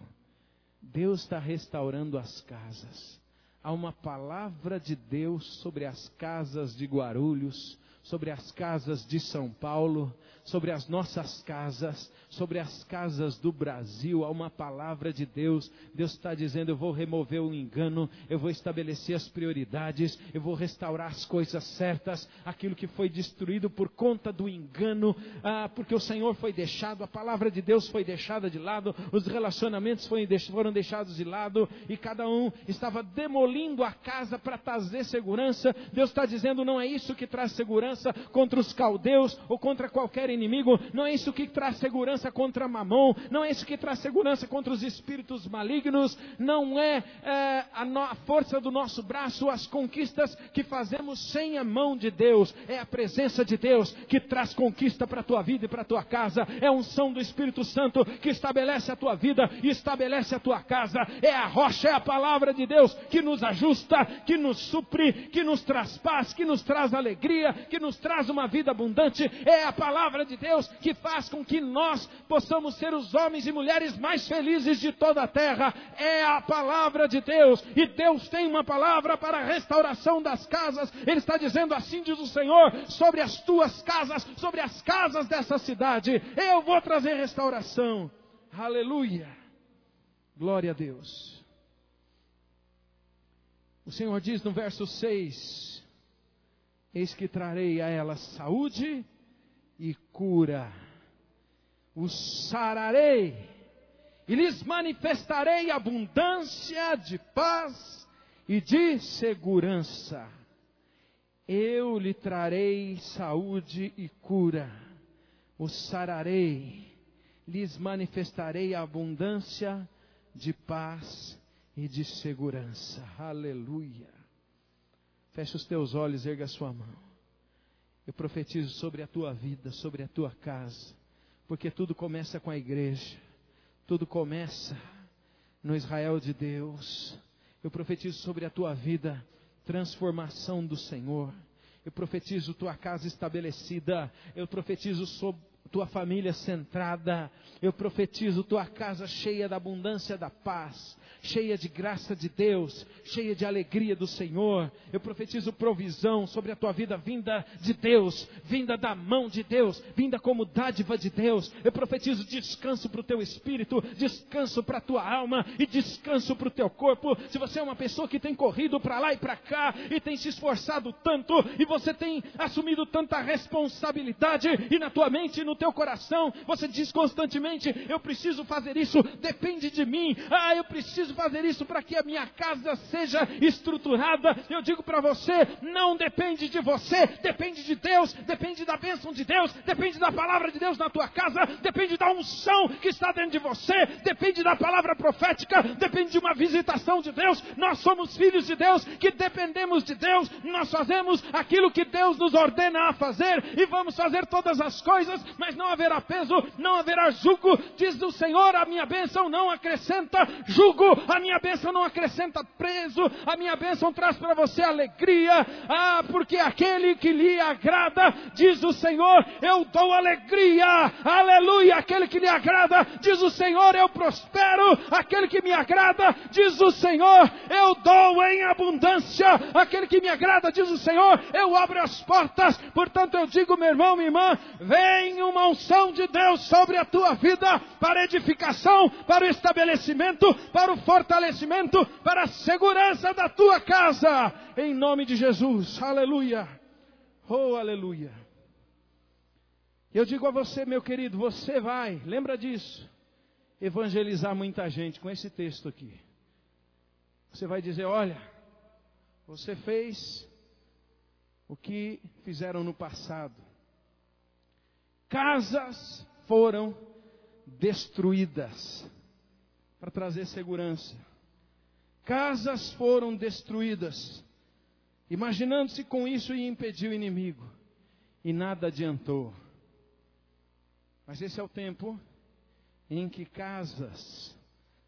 Deus está restaurando as casas há uma palavra de Deus sobre as casas de Guarulhos, sobre as casas de São Paulo, sobre as nossas casas, sobre as casas do Brasil. Há uma palavra de Deus. Deus está dizendo: eu vou remover o engano, eu vou estabelecer as prioridades, eu vou restaurar as coisas certas, aquilo que foi destruído por conta do engano, ah, porque o Senhor foi deixado, a palavra de Deus foi deixada de lado, os relacionamentos foram deixados de lado e cada um estava demolindo a casa para trazer segurança. Deus está dizendo: não é isso que traz segurança contra os caldeus ou contra qualquer inimigo, não é isso que traz segurança contra Mamon, não é isso que traz segurança contra os espíritos malignos, não é, é a, no, a força do nosso braço, as conquistas que fazemos sem a mão de Deus, é a presença de Deus que traz conquista para a tua vida e para a tua casa, é a unção do Espírito Santo que estabelece a tua vida e estabelece a tua casa, é a rocha, é a palavra de Deus que nos ajusta, que nos supre, que nos traz paz, que nos traz alegria, que nos traz uma vida abundante, é a palavra de Deus que faz com que nós possamos ser os homens e mulheres mais felizes de toda a terra. É a palavra de Deus. E Deus tem uma palavra para a restauração das casas. Ele está dizendo assim: diz o Senhor, sobre as tuas casas, sobre as casas dessa cidade. Eu vou trazer restauração. Aleluia. Glória a Deus. O Senhor diz no verso 6: Eis que trarei a elas saúde e cura os sararei e lhes manifestarei abundância de paz e de segurança. Eu lhe trarei saúde e cura, os sararei, lhes manifestarei abundância de paz e de segurança. Aleluia. Feche os teus olhos, erga a sua mão. Eu profetizo sobre a tua vida, sobre a tua casa porque tudo começa com a igreja, tudo começa no Israel de Deus. Eu profetizo sobre a tua vida transformação do Senhor. Eu profetizo tua casa estabelecida. Eu profetizo sobre tua família centrada. Eu profetizo tua casa cheia da abundância da paz cheia de graça de Deus, cheia de alegria do Senhor. Eu profetizo provisão sobre a tua vida, vinda de Deus, vinda da mão de Deus, vinda como dádiva de Deus. Eu profetizo descanso para o teu espírito, descanso para a tua alma e descanso para o teu corpo. Se você é uma pessoa que tem corrido para lá e para cá e tem se esforçado tanto e você tem assumido tanta responsabilidade e na tua mente e no teu coração você diz constantemente: Eu preciso fazer isso, depende de mim. Ah, eu preciso preciso fazer isso para que a minha casa seja estruturada. Eu digo para você, não depende de você, depende de Deus, depende da bênção de Deus, depende da palavra de Deus na tua casa, depende da unção que está dentro de você, depende da palavra profética, depende de uma visitação de Deus. Nós somos filhos de Deus que dependemos de Deus, nós fazemos aquilo que Deus nos ordena a fazer e vamos fazer todas as coisas, mas não haverá peso, não haverá jugo, diz o Senhor, a minha bênção não acrescenta jugo, a minha bênção não acrescenta preso, a minha bênção traz para você alegria, ah, porque aquele que lhe agrada, diz o Senhor, eu dou alegria, aleluia, aquele que lhe agrada, diz o Senhor, eu prospero, aquele que me agrada, diz o Senhor, eu dou em abundância, aquele que me agrada, diz o Senhor, eu abro as portas, portanto eu digo, meu irmão, minha irmã, vem uma unção de Deus sobre a tua vida, para edificação, para o estabelecimento, para o fortalecimento para a segurança da tua casa, em nome de Jesus. Aleluia. Oh, aleluia. Eu digo a você, meu querido, você vai, lembra disso, evangelizar muita gente com esse texto aqui. Você vai dizer: olha, você fez o que fizeram no passado. Casas foram destruídas para trazer segurança. Casas foram destruídas, imaginando-se com isso ia impedir o inimigo, e nada adiantou. Mas esse é o tempo em que casas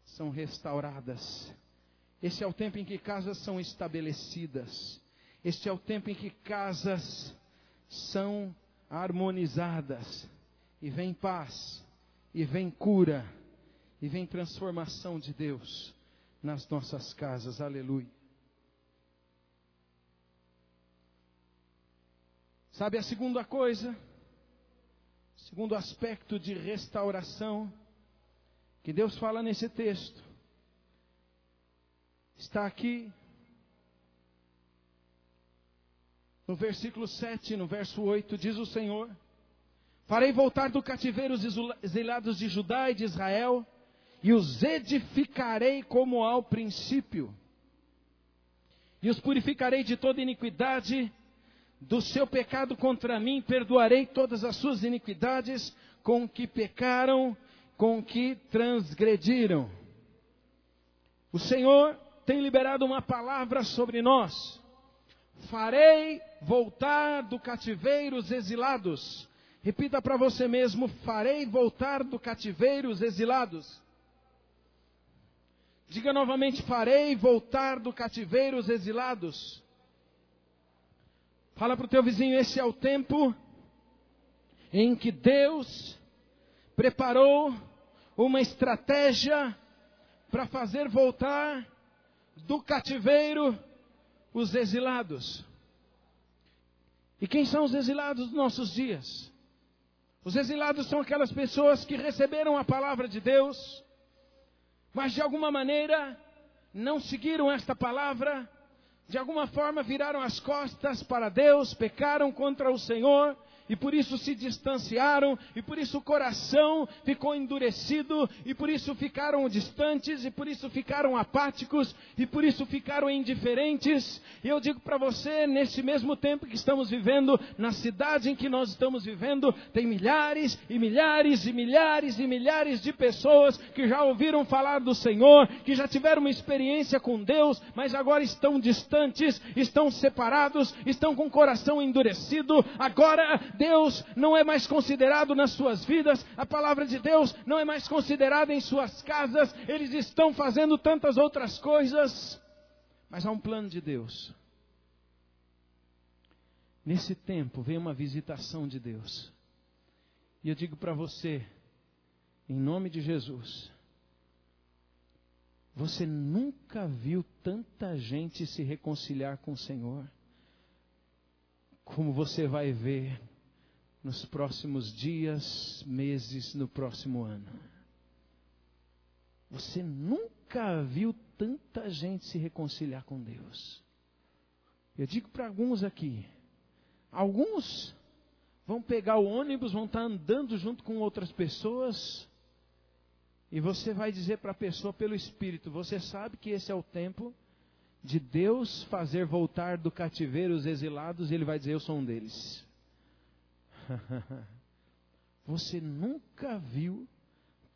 são restauradas. Esse é o tempo em que casas são estabelecidas. Este é o tempo em que casas são harmonizadas. E vem paz, e vem cura, e vem transformação de Deus nas nossas casas. Aleluia. Sabe a segunda coisa? Segundo aspecto de restauração que Deus fala nesse texto. Está aqui no versículo 7, no verso 8, diz o Senhor: Farei voltar do cativeiro os exilados de Judá e de Israel, e os edificarei como ao princípio, e os purificarei de toda iniquidade do seu pecado contra mim, perdoarei todas as suas iniquidades com que pecaram, com que transgrediram. O Senhor tem liberado uma palavra sobre nós. Farei voltar do cativeiro os exilados. Repita para você mesmo: farei voltar do cativeiro os exilados. Diga novamente: farei voltar do cativeiro os exilados. Fala para o teu vizinho: esse é o tempo em que Deus preparou uma estratégia para fazer voltar do cativeiro os exilados. E quem são os exilados dos nossos dias? Os exilados são aquelas pessoas que receberam a palavra de Deus, mas de alguma maneira não seguiram esta palavra. De alguma forma viraram as costas para Deus, pecaram contra o Senhor e por isso se distanciaram, e por isso o coração ficou endurecido, e por isso ficaram distantes, e por isso ficaram apáticos, e por isso ficaram indiferentes. E eu digo para você, nesse mesmo tempo que estamos vivendo, na cidade em que nós estamos vivendo, tem milhares e milhares e milhares e milhares de pessoas que já ouviram falar do Senhor, que já tiveram uma experiência com Deus, mas agora estão distantes, estão separados, estão com o coração endurecido. Agora Deus não é mais considerado nas suas vidas, a palavra de Deus não é mais considerada em suas casas, eles estão fazendo tantas outras coisas, mas há um plano de Deus. Nesse tempo vem uma visitação de Deus. E eu digo para você, em nome de Jesus, você nunca viu tanta gente se reconciliar com o Senhor, como você vai ver nos próximos dias, meses, no próximo ano. Você nunca viu tanta gente se reconciliar com Deus. Eu digo para alguns aqui, alguns vão pegar o ônibus, vão estar andando junto com outras pessoas, e você vai dizer para a pessoa pelo Espírito: Você sabe que esse é o tempo de Deus fazer voltar do cativeiro os exilados, e Ele vai dizer: Eu sou um deles. Você nunca viu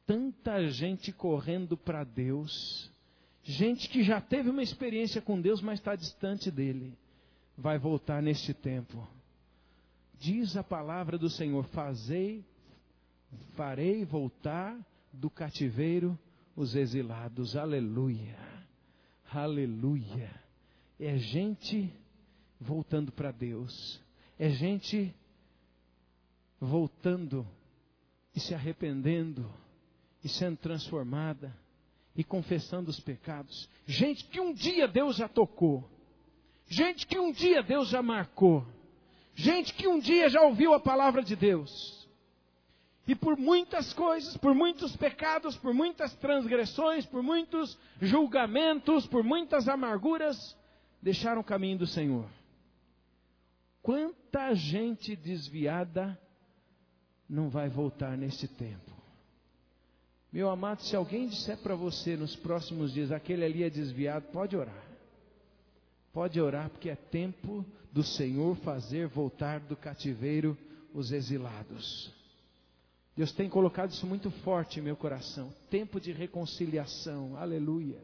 tanta gente correndo para Deus, gente que já teve uma experiência com Deus, mas está distante dele, vai voltar neste tempo. Diz a palavra do Senhor: Fazei, farei voltar do cativeiro os exilados. Aleluia, aleluia. É gente voltando para Deus, é gente voltando e se arrependendo e sendo transformada e confessando os pecados. Gente que um dia Deus já tocou. Gente que um dia Deus já marcou. Gente que um dia já ouviu a palavra de Deus. E por muitas coisas, por muitos pecados, por muitas transgressões, por muitos julgamentos, por muitas amarguras, deixaram o caminho do Senhor. Quanta gente desviada não vai voltar nesse tempo. Meu amado, se alguém disser para você nos próximos dias, aquele ali é desviado, pode orar. Pode orar, porque é tempo do Senhor fazer voltar do cativeiro os exilados. Deus tem colocado isso muito forte em meu coração. Tempo de reconciliação, aleluia.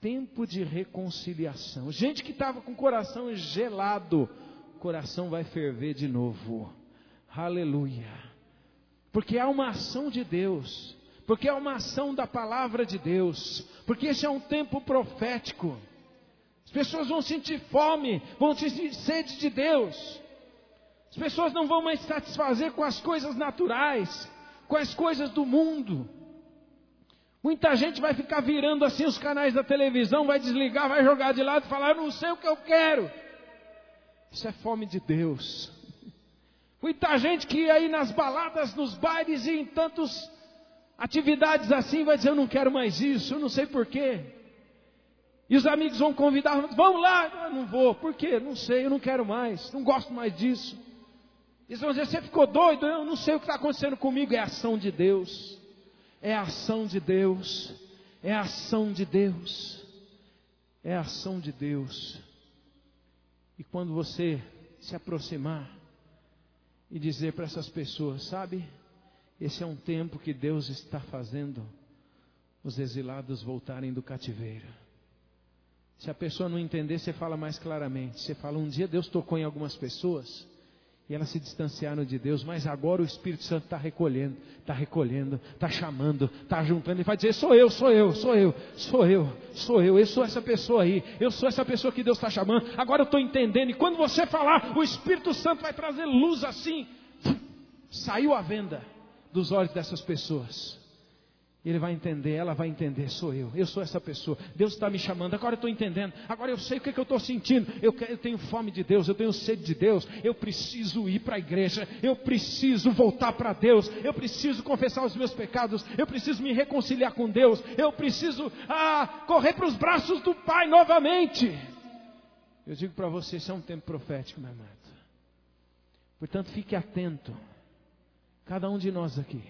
Tempo de reconciliação. Gente que estava com o coração gelado, o coração vai ferver de novo, aleluia. Porque há uma ação de Deus, porque é uma ação da palavra de Deus, porque esse é um tempo profético. As pessoas vão sentir fome, vão sentir sede de Deus. As pessoas não vão mais satisfazer com as coisas naturais, com as coisas do mundo. Muita gente vai ficar virando assim os canais da televisão, vai desligar, vai jogar de lado e falar: Eu não sei o que eu quero. Isso é fome de Deus. Muita gente que aí nas baladas, nos bailes e em tantas atividades assim vai dizer: Eu não quero mais isso, eu não sei porquê. E os amigos vão convidar, vamos lá, eu não vou, por quê? Não sei, eu não quero mais, não gosto mais disso. Eles vão dizer: Você ficou doido? Eu não sei o que está acontecendo comigo. É ação de Deus. É ação de Deus. É ação de Deus. É ação de Deus. E quando você se aproximar e dizer para essas pessoas: Sabe, esse é um tempo que Deus está fazendo os exilados voltarem do cativeiro. Se a pessoa não entender, você fala mais claramente. Você fala: Um dia Deus tocou em algumas pessoas e elas se distanciaram de Deus, mas agora o Espírito Santo está recolhendo, está recolhendo, está chamando, está juntando, e vai dizer: sou eu, sou eu, sou eu, sou eu, sou eu, eu sou essa pessoa aí, eu sou essa pessoa que Deus está chamando, agora eu estou entendendo, e quando você falar, o Espírito Santo vai trazer luz assim, saiu a venda dos olhos dessas pessoas. Ele vai entender, ela vai entender, sou eu, eu sou essa pessoa. Deus está me chamando, agora eu estou entendendo, agora eu sei o que, é que eu estou sentindo. Eu, eu, tenho fome de Deus, eu tenho sede de Deus, eu preciso ir para a igreja, eu preciso voltar para Deus, eu preciso confessar os meus pecados, eu preciso me reconciliar com Deus, eu preciso ah, correr para os braços do Pai novamente. Eu digo para você, isso é um tempo profético, meu amado. Portanto, fique atento, cada um de nós aqui,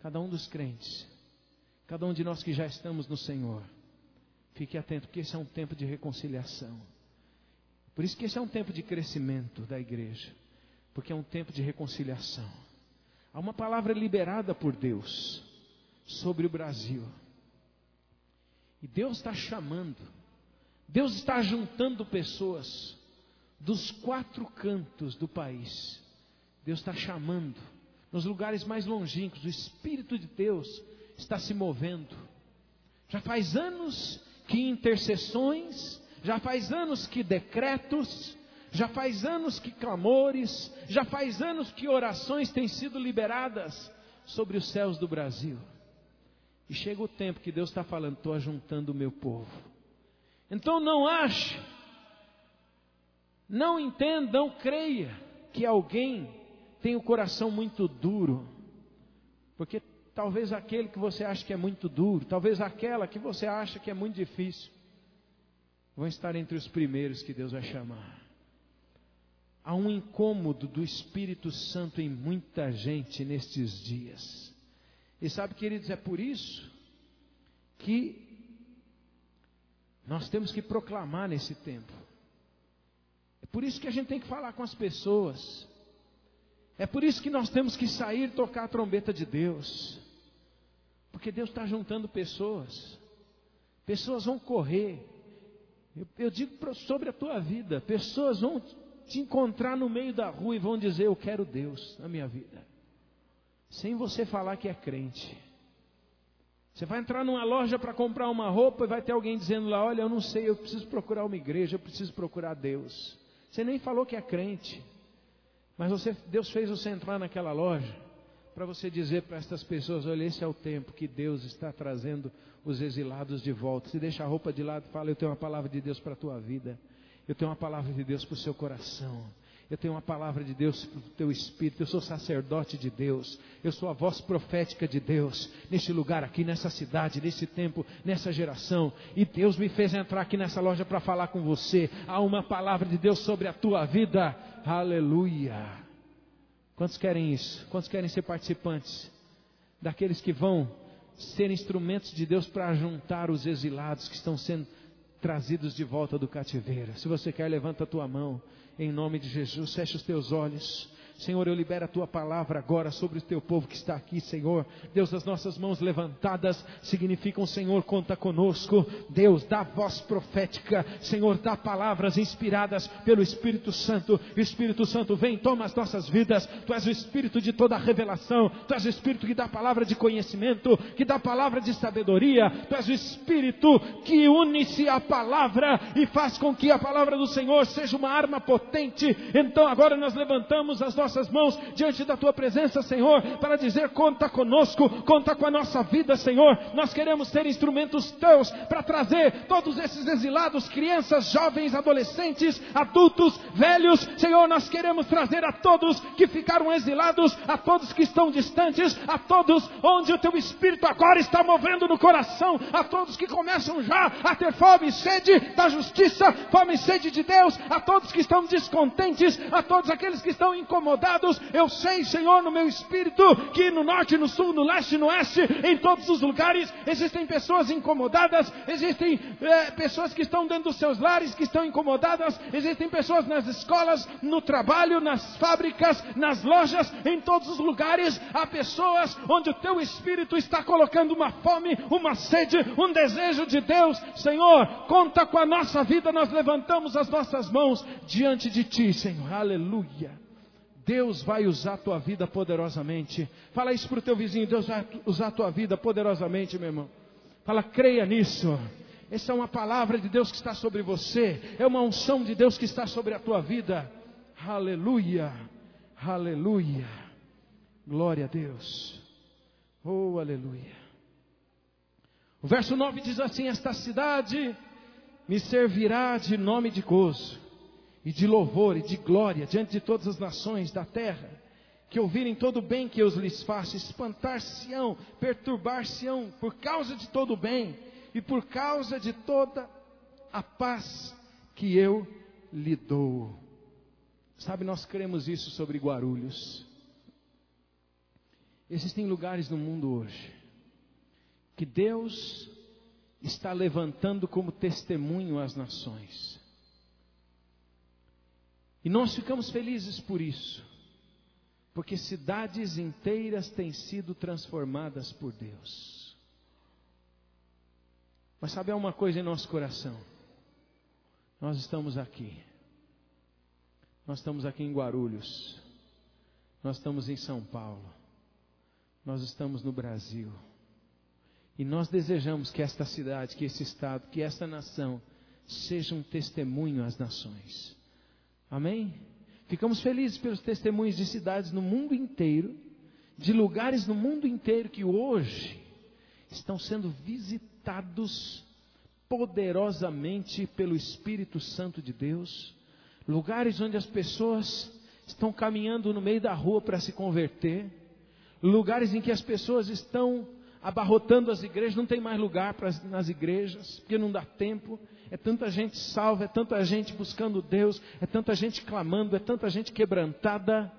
cada um dos crentes Cada um de nós que já estamos no Senhor, fique atento, porque esse é um tempo de reconciliação. Por isso que esse é um tempo de crescimento da igreja, porque é um tempo de reconciliação. Há uma palavra liberada por Deus sobre o Brasil. E Deus está chamando, Deus está juntando pessoas dos quatro cantos do país. Deus está chamando, nos lugares mais longínquos, o Espírito de Deus está se movendo. Já faz anos que intercessões, já faz anos que decretos, já faz anos que clamores, já faz anos que orações têm sido liberadas sobre os céus do Brasil. E chega o tempo que Deus está falando: estou ajuntando o meu povo. Então não ache, não entenda, não creia que alguém tem o coração muito duro, porque Talvez aquele que você acha que é muito duro, talvez aquela que você acha que é muito difícil, vão estar entre os primeiros que Deus vai chamar. Há um incômodo do Espírito Santo em muita gente nestes dias. E sabe, queridos, é por isso que nós temos que proclamar nesse tempo. É por isso que a gente tem que falar com as pessoas. É por isso que nós temos que sair tocar a trombeta de Deus. Porque Deus está juntando pessoas. Pessoas vão correr. Eu, eu digo sobre a tua vida: pessoas vão te encontrar no meio da rua e vão dizer: Eu quero Deus na minha vida. Sem você falar que é crente. Você vai entrar numa loja para comprar uma roupa e vai ter alguém dizendo lá: Olha, eu não sei, eu preciso procurar uma igreja, eu preciso procurar Deus. Você nem falou que é crente. Mas você, Deus fez você entrar naquela loja para você dizer para estas pessoas: olha, esse é o tempo que Deus está trazendo os exilados de volta. Se deixa a roupa de lado fala: eu tenho uma palavra de Deus para a tua vida, eu tenho uma palavra de Deus para o seu coração. Eu tenho uma palavra de Deus para o teu espírito. Eu sou sacerdote de Deus. Eu sou a voz profética de Deus. Neste lugar aqui, nessa cidade, nesse tempo, nessa geração. E Deus me fez entrar aqui nessa loja para falar com você. Há uma palavra de Deus sobre a tua vida. Aleluia. Quantos querem isso? Quantos querem ser participantes? Daqueles que vão ser instrumentos de Deus para juntar os exilados que estão sendo trazidos de volta do cativeiro. Se você quer, levanta a tua mão. Em nome de Jesus, feche os teus olhos. Senhor, eu libero a tua palavra agora sobre o teu povo que está aqui, Senhor. Deus, as nossas mãos levantadas significam, Senhor, conta conosco. Deus, dá voz profética. Senhor, dá palavras inspiradas pelo Espírito Santo. Espírito Santo, vem, toma as nossas vidas. Tu és o Espírito de toda revelação. Tu és o Espírito que dá palavra de conhecimento, que dá palavra de sabedoria. Tu és o Espírito que une-se à palavra e faz com que a palavra do Senhor seja uma arma potente. Então agora nós levantamos as nossas nossas mãos diante da tua presença, Senhor, para dizer: conta conosco, conta com a nossa vida, Senhor. Nós queremos ser instrumentos teus para trazer todos esses exilados, crianças, jovens, adolescentes, adultos, velhos, Senhor. Nós queremos trazer a todos que ficaram exilados, a todos que estão distantes, a todos onde o teu Espírito agora está movendo no coração, a todos que começam já a ter fome e sede da justiça, fome e sede de Deus, a todos que estão descontentes, a todos aqueles que estão incomodados incomodados. Eu sei, Senhor, no meu espírito, que no norte, no sul, no leste, no oeste, em todos os lugares, existem pessoas incomodadas, existem é, pessoas que estão dentro dos seus lares, que estão incomodadas, existem pessoas nas escolas, no trabalho, nas fábricas, nas lojas, em todos os lugares. Há pessoas onde o teu espírito está colocando uma fome, uma sede, um desejo de Deus. Senhor, conta com a nossa vida, nós levantamos as nossas mãos diante de ti, Senhor. Aleluia. Deus vai usar a tua vida poderosamente. Fala isso para o teu vizinho, Deus vai usar a tua vida poderosamente, meu irmão. Fala, creia nisso. Essa é uma palavra de Deus que está sobre você, é uma unção de Deus que está sobre a tua vida. Aleluia, aleluia, glória a Deus. Oh, aleluia. O verso 9 diz assim: Esta cidade me servirá de nome de gozo e de louvor e de glória diante de todas as nações da terra, que ouvirem todo o bem que eu lhes faço, espantar-se-ão, perturbar-se-ão por causa de todo o bem e por causa de toda a paz que eu lhe dou. Sabe, nós cremos isso sobre Guarulhos. Existem lugares no mundo hoje que Deus está levantando como testemunho às nações. E nós ficamos felizes por isso, porque cidades inteiras têm sido transformadas por Deus. Mas sabe uma coisa em nosso coração? Nós estamos aqui. Nós estamos aqui em Guarulhos. Nós estamos em São Paulo. Nós estamos no Brasil. E nós desejamos que esta cidade, que esse estado, que esta nação seja um testemunho às nações. Amém? Ficamos felizes pelos testemunhos de cidades no mundo inteiro, de lugares no mundo inteiro que hoje estão sendo visitados poderosamente pelo Espírito Santo de Deus, lugares onde as pessoas estão caminhando no meio da rua para se converter, lugares em que as pessoas estão abarrotando as igrejas, não tem mais lugar nas igrejas, porque não dá tempo, é tanta gente salva, é tanta gente buscando Deus, é tanta gente clamando, é tanta gente quebrantada.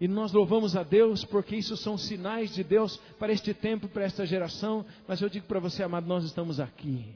E nós louvamos a Deus porque isso são sinais de Deus para este tempo, para esta geração. Mas eu digo para você, amado, nós estamos aqui.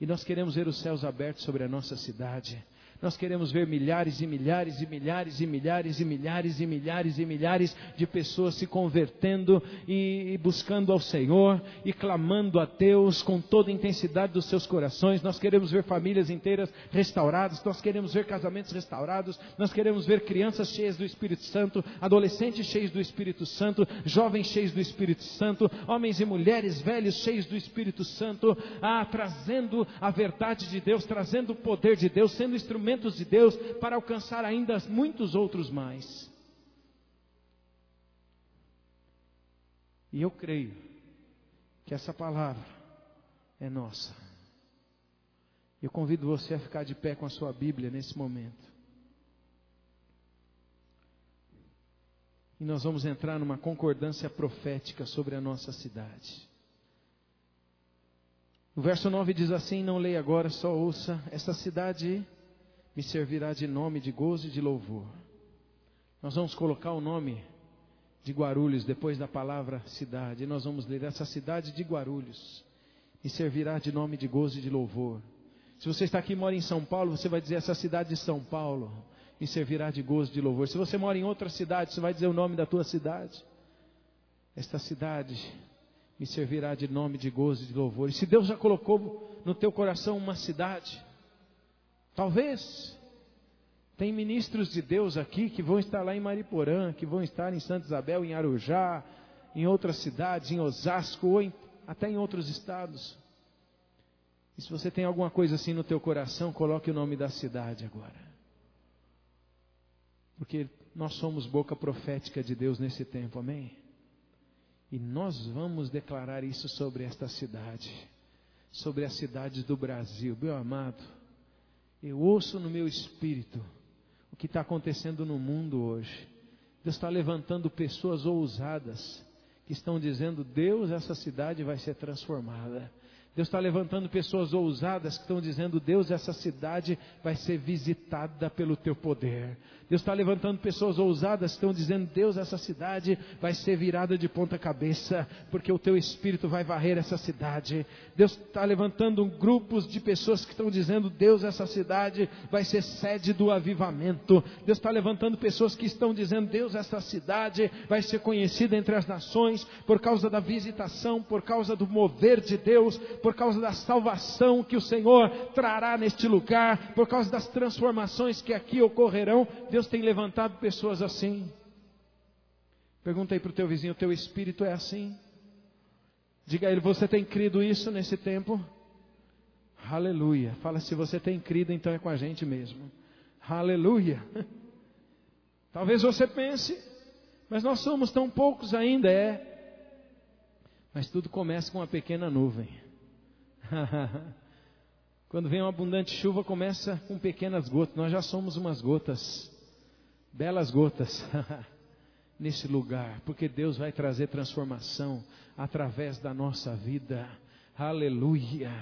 E nós queremos ver os céus abertos sobre a nossa cidade. Nós queremos ver milhares e milhares e milhares e milhares e milhares e milhares e milhares de pessoas se convertendo e, buscando ao Senhor e clamando a Deus com toda a intensidade dos seus corações. Nós queremos ver famílias inteiras restauradas, nós queremos ver casamentos restaurados, nós queremos ver crianças cheias do Espírito Santo, adolescentes cheios do Espírito Santo, jovens cheios do Espírito Santo, homens e mulheres velhos cheios do Espírito Santo, ah, trazendo a verdade de Deus, trazendo o poder de Deus, sendo instrumento instrumentos de Deus para alcançar ainda muitos outros mais. E eu creio que essa palavra é nossa. Eu convido você a ficar de pé com a sua Bíblia nesse momento. E nós vamos entrar numa concordância profética sobre a nossa cidade. O verso 9 diz assim: Não leia agora, só ouça. Esta cidade me servirá de nome de gozo e de louvor. Nós vamos colocar o nome de Guarulhos depois da palavra cidade. E nós vamos ler essa cidade de Guarulhos me servirá de nome de gozo e de louvor. Se você está aqui e mora em São Paulo, você vai dizer essa cidade de São Paulo me servirá de gozo e de louvor. Se você mora em outra cidade, você vai dizer o nome da tua cidade. Esta cidade me servirá de nome de gozo e de louvor. E se Deus já colocou no teu coração uma cidade, talvez tem ministros de Deus aqui que vão estar lá em Mariporã, que vão estar em Santa Isabel, em Arujá, em outras cidades, em Osasco ou em, até em outros estados. E se você tem alguma coisa assim no teu coração, coloque o nome da cidade agora. Porque nós somos boca profética de Deus nesse tempo, amém? E nós vamos declarar isso sobre esta cidade, sobre as cidades do Brasil. Meu amado, eu ouço no meu espírito o que está acontecendo no mundo hoje. Deus está levantando pessoas ousadas que estão dizendo: Deus, essa cidade vai ser transformada. Deus está levantando pessoas ousadas que estão dizendo: Deus, essa cidade vai ser visitada pelo teu poder. Deus está levantando pessoas ousadas que estão dizendo: Deus, essa cidade vai ser virada de ponta cabeça, porque o teu espírito vai varrer essa cidade. Deus está levantando grupos de pessoas que estão dizendo: Deus, essa cidade vai ser sede do avivamento. Deus está levantando pessoas que estão dizendo: Deus, essa cidade vai ser conhecida entre as nações por causa da visitação, por causa do mover de Deus por causa da salvação que o Senhor trará neste lugar, por causa das transformações que aqui ocorrerão. Deus tem levantado pessoas assim. Pergunta aí para o teu vizinho: o teu espírito é assim? Diga a ele: você tem crido isso nesse tempo? Aleluia. Fala se você tem crido, então é com a gente mesmo. Aleluia. Talvez você pense, mas nós somos tão poucos ainda, é. Mas tudo começa com uma pequena nuvem. Quando vem uma abundante chuva, começa com pequenas gotas. Nós já somos umas gotas, belas gotas, nesse lugar, porque Deus vai trazer transformação através da nossa vida. Aleluia.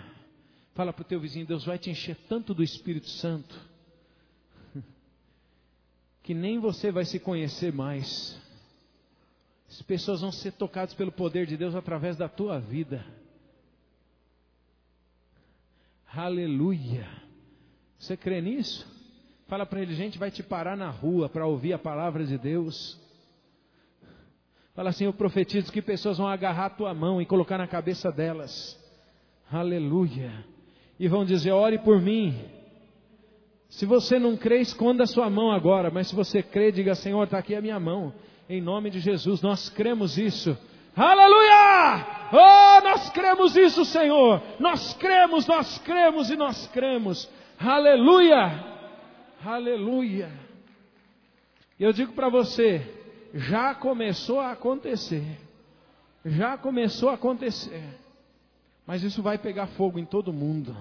Fala para o teu vizinho: Deus vai te encher tanto do Espírito Santo, que nem você vai se conhecer mais. As pessoas vão ser tocadas pelo poder de Deus através da tua vida. Aleluia. Você crê nisso? Fala para ele, gente, vai te parar na rua para ouvir a palavra de Deus. Fala assim, eu profetizo que pessoas vão agarrar a tua mão e colocar na cabeça delas. Aleluia. E vão dizer, ore por mim. Se você não crê, esconda a sua mão agora. Mas se você crê, diga, Senhor, está aqui a minha mão. Em nome de Jesus, nós cremos isso. Aleluia! Oh, nós cremos isso, Senhor. Nós cremos, nós cremos e nós cremos. Aleluia! Aleluia! Eu digo para você, já começou a acontecer. Já começou a acontecer. Mas isso vai pegar fogo em todo mundo.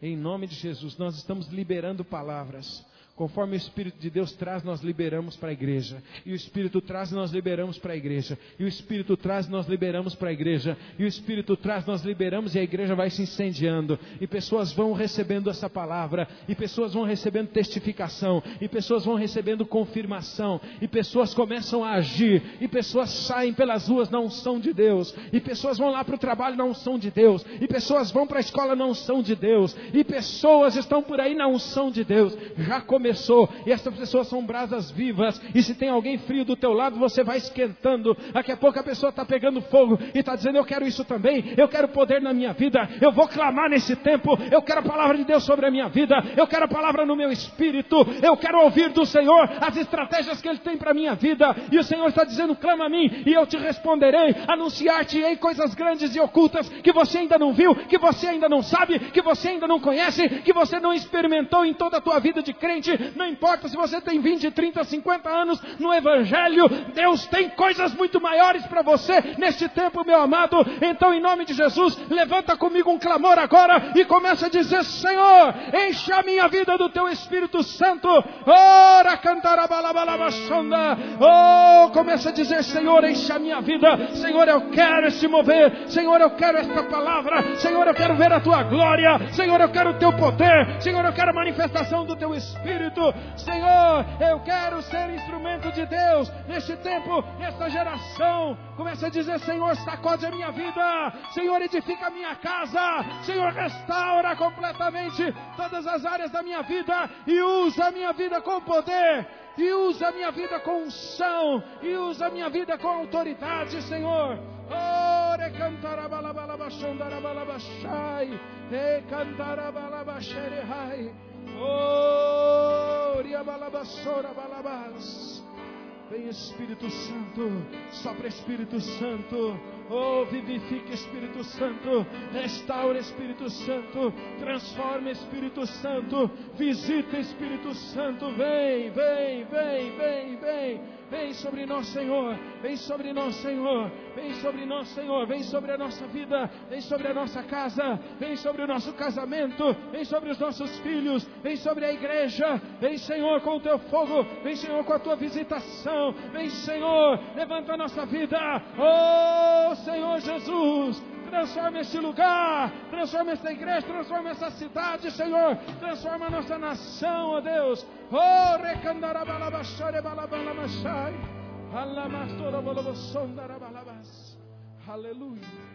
Em nome de Jesus, nós estamos liberando palavras. Conforme o Espírito de Deus traz, nós liberamos para a igreja. E o Espírito traz, nós liberamos para a igreja. E o Espírito traz, nós liberamos para a igreja. E o Espírito traz, nós liberamos e a igreja vai se incendiando. E pessoas vão recebendo essa palavra. E pessoas vão recebendo testificação. E pessoas vão recebendo confirmação. E pessoas começam a agir. E pessoas saem pelas ruas na unção de Deus. E pessoas vão lá para o trabalho na unção de Deus. E pessoas vão para a escola na unção de Deus. E pessoas estão por aí na unção de Deus. Já começou começou, e essas pessoas são brasas vivas, e se tem alguém frio do teu lado, você vai esquentando, daqui a pouco a pessoa está pegando fogo, e está dizendo, eu quero isso também, eu quero poder na minha vida, eu vou clamar nesse tempo, eu quero a palavra de Deus sobre a minha vida, eu quero a palavra no meu espírito, eu quero ouvir do Senhor as estratégias que Ele tem para a minha vida, e o Senhor está dizendo, clama a mim, e eu te responderei, anunciar-te-ei coisas grandes e ocultas, que você ainda não viu, que você ainda não sabe, que você ainda não conhece, que você não experimentou em toda a tua vida de crente, 20, não importa se você tem 20, 30, 50 anos no Evangelho, Deus tem coisas muito maiores para você neste tempo, meu amado. Então, em nome de Jesus, levanta comigo um clamor agora e começa a dizer: Senhor, enche a minha vida do teu Espírito Santo. Ora, cantar a Oh, começa a dizer: Senhor, enche a minha vida. Senhor, eu quero este mover. Senhor, eu quero esta palavra. Senhor, eu quero ver a tua glória. Senhor, eu quero o teu poder. Senhor, eu quero a manifestação do teu Espírito. Senhor, eu quero ser instrumento de Deus neste tempo, nesta geração. Começa a dizer: Senhor, sacode a minha vida. Senhor, edifica a minha casa. Senhor, restaura completamente todas as áreas da minha vida e usa a minha vida com poder e usa a minha vida com unção, e usa a minha vida com autoridade, Senhor. Ore cantarabalabalabaxondarabalabaxai, e cantarabalabasherehai, ore abalabassora Vem Espírito Santo, sopra Espírito Santo, Oh, vivifique Espírito Santo, restaura Espírito Santo, transforma Espírito Santo, visita Espírito Santo, vem, vem, vem, vem, vem. Vem sobre nós, Senhor. Vem sobre nós, Senhor. Vem sobre nós, Senhor. Vem sobre a nossa vida. Vem sobre a nossa casa. Vem sobre o nosso casamento. Vem sobre os nossos filhos. Vem sobre a igreja. Vem, Senhor, com o teu fogo. Vem, Senhor, com a tua visitação. Vem, Senhor, levanta a nossa vida. Oh, Senhor Jesus transforma este lugar, transforma esta igreja, transforma essa cidade, Senhor, transforma a nossa nação, ó Deus. Oh, recandarabalabachare balabalamachai. Aleluia.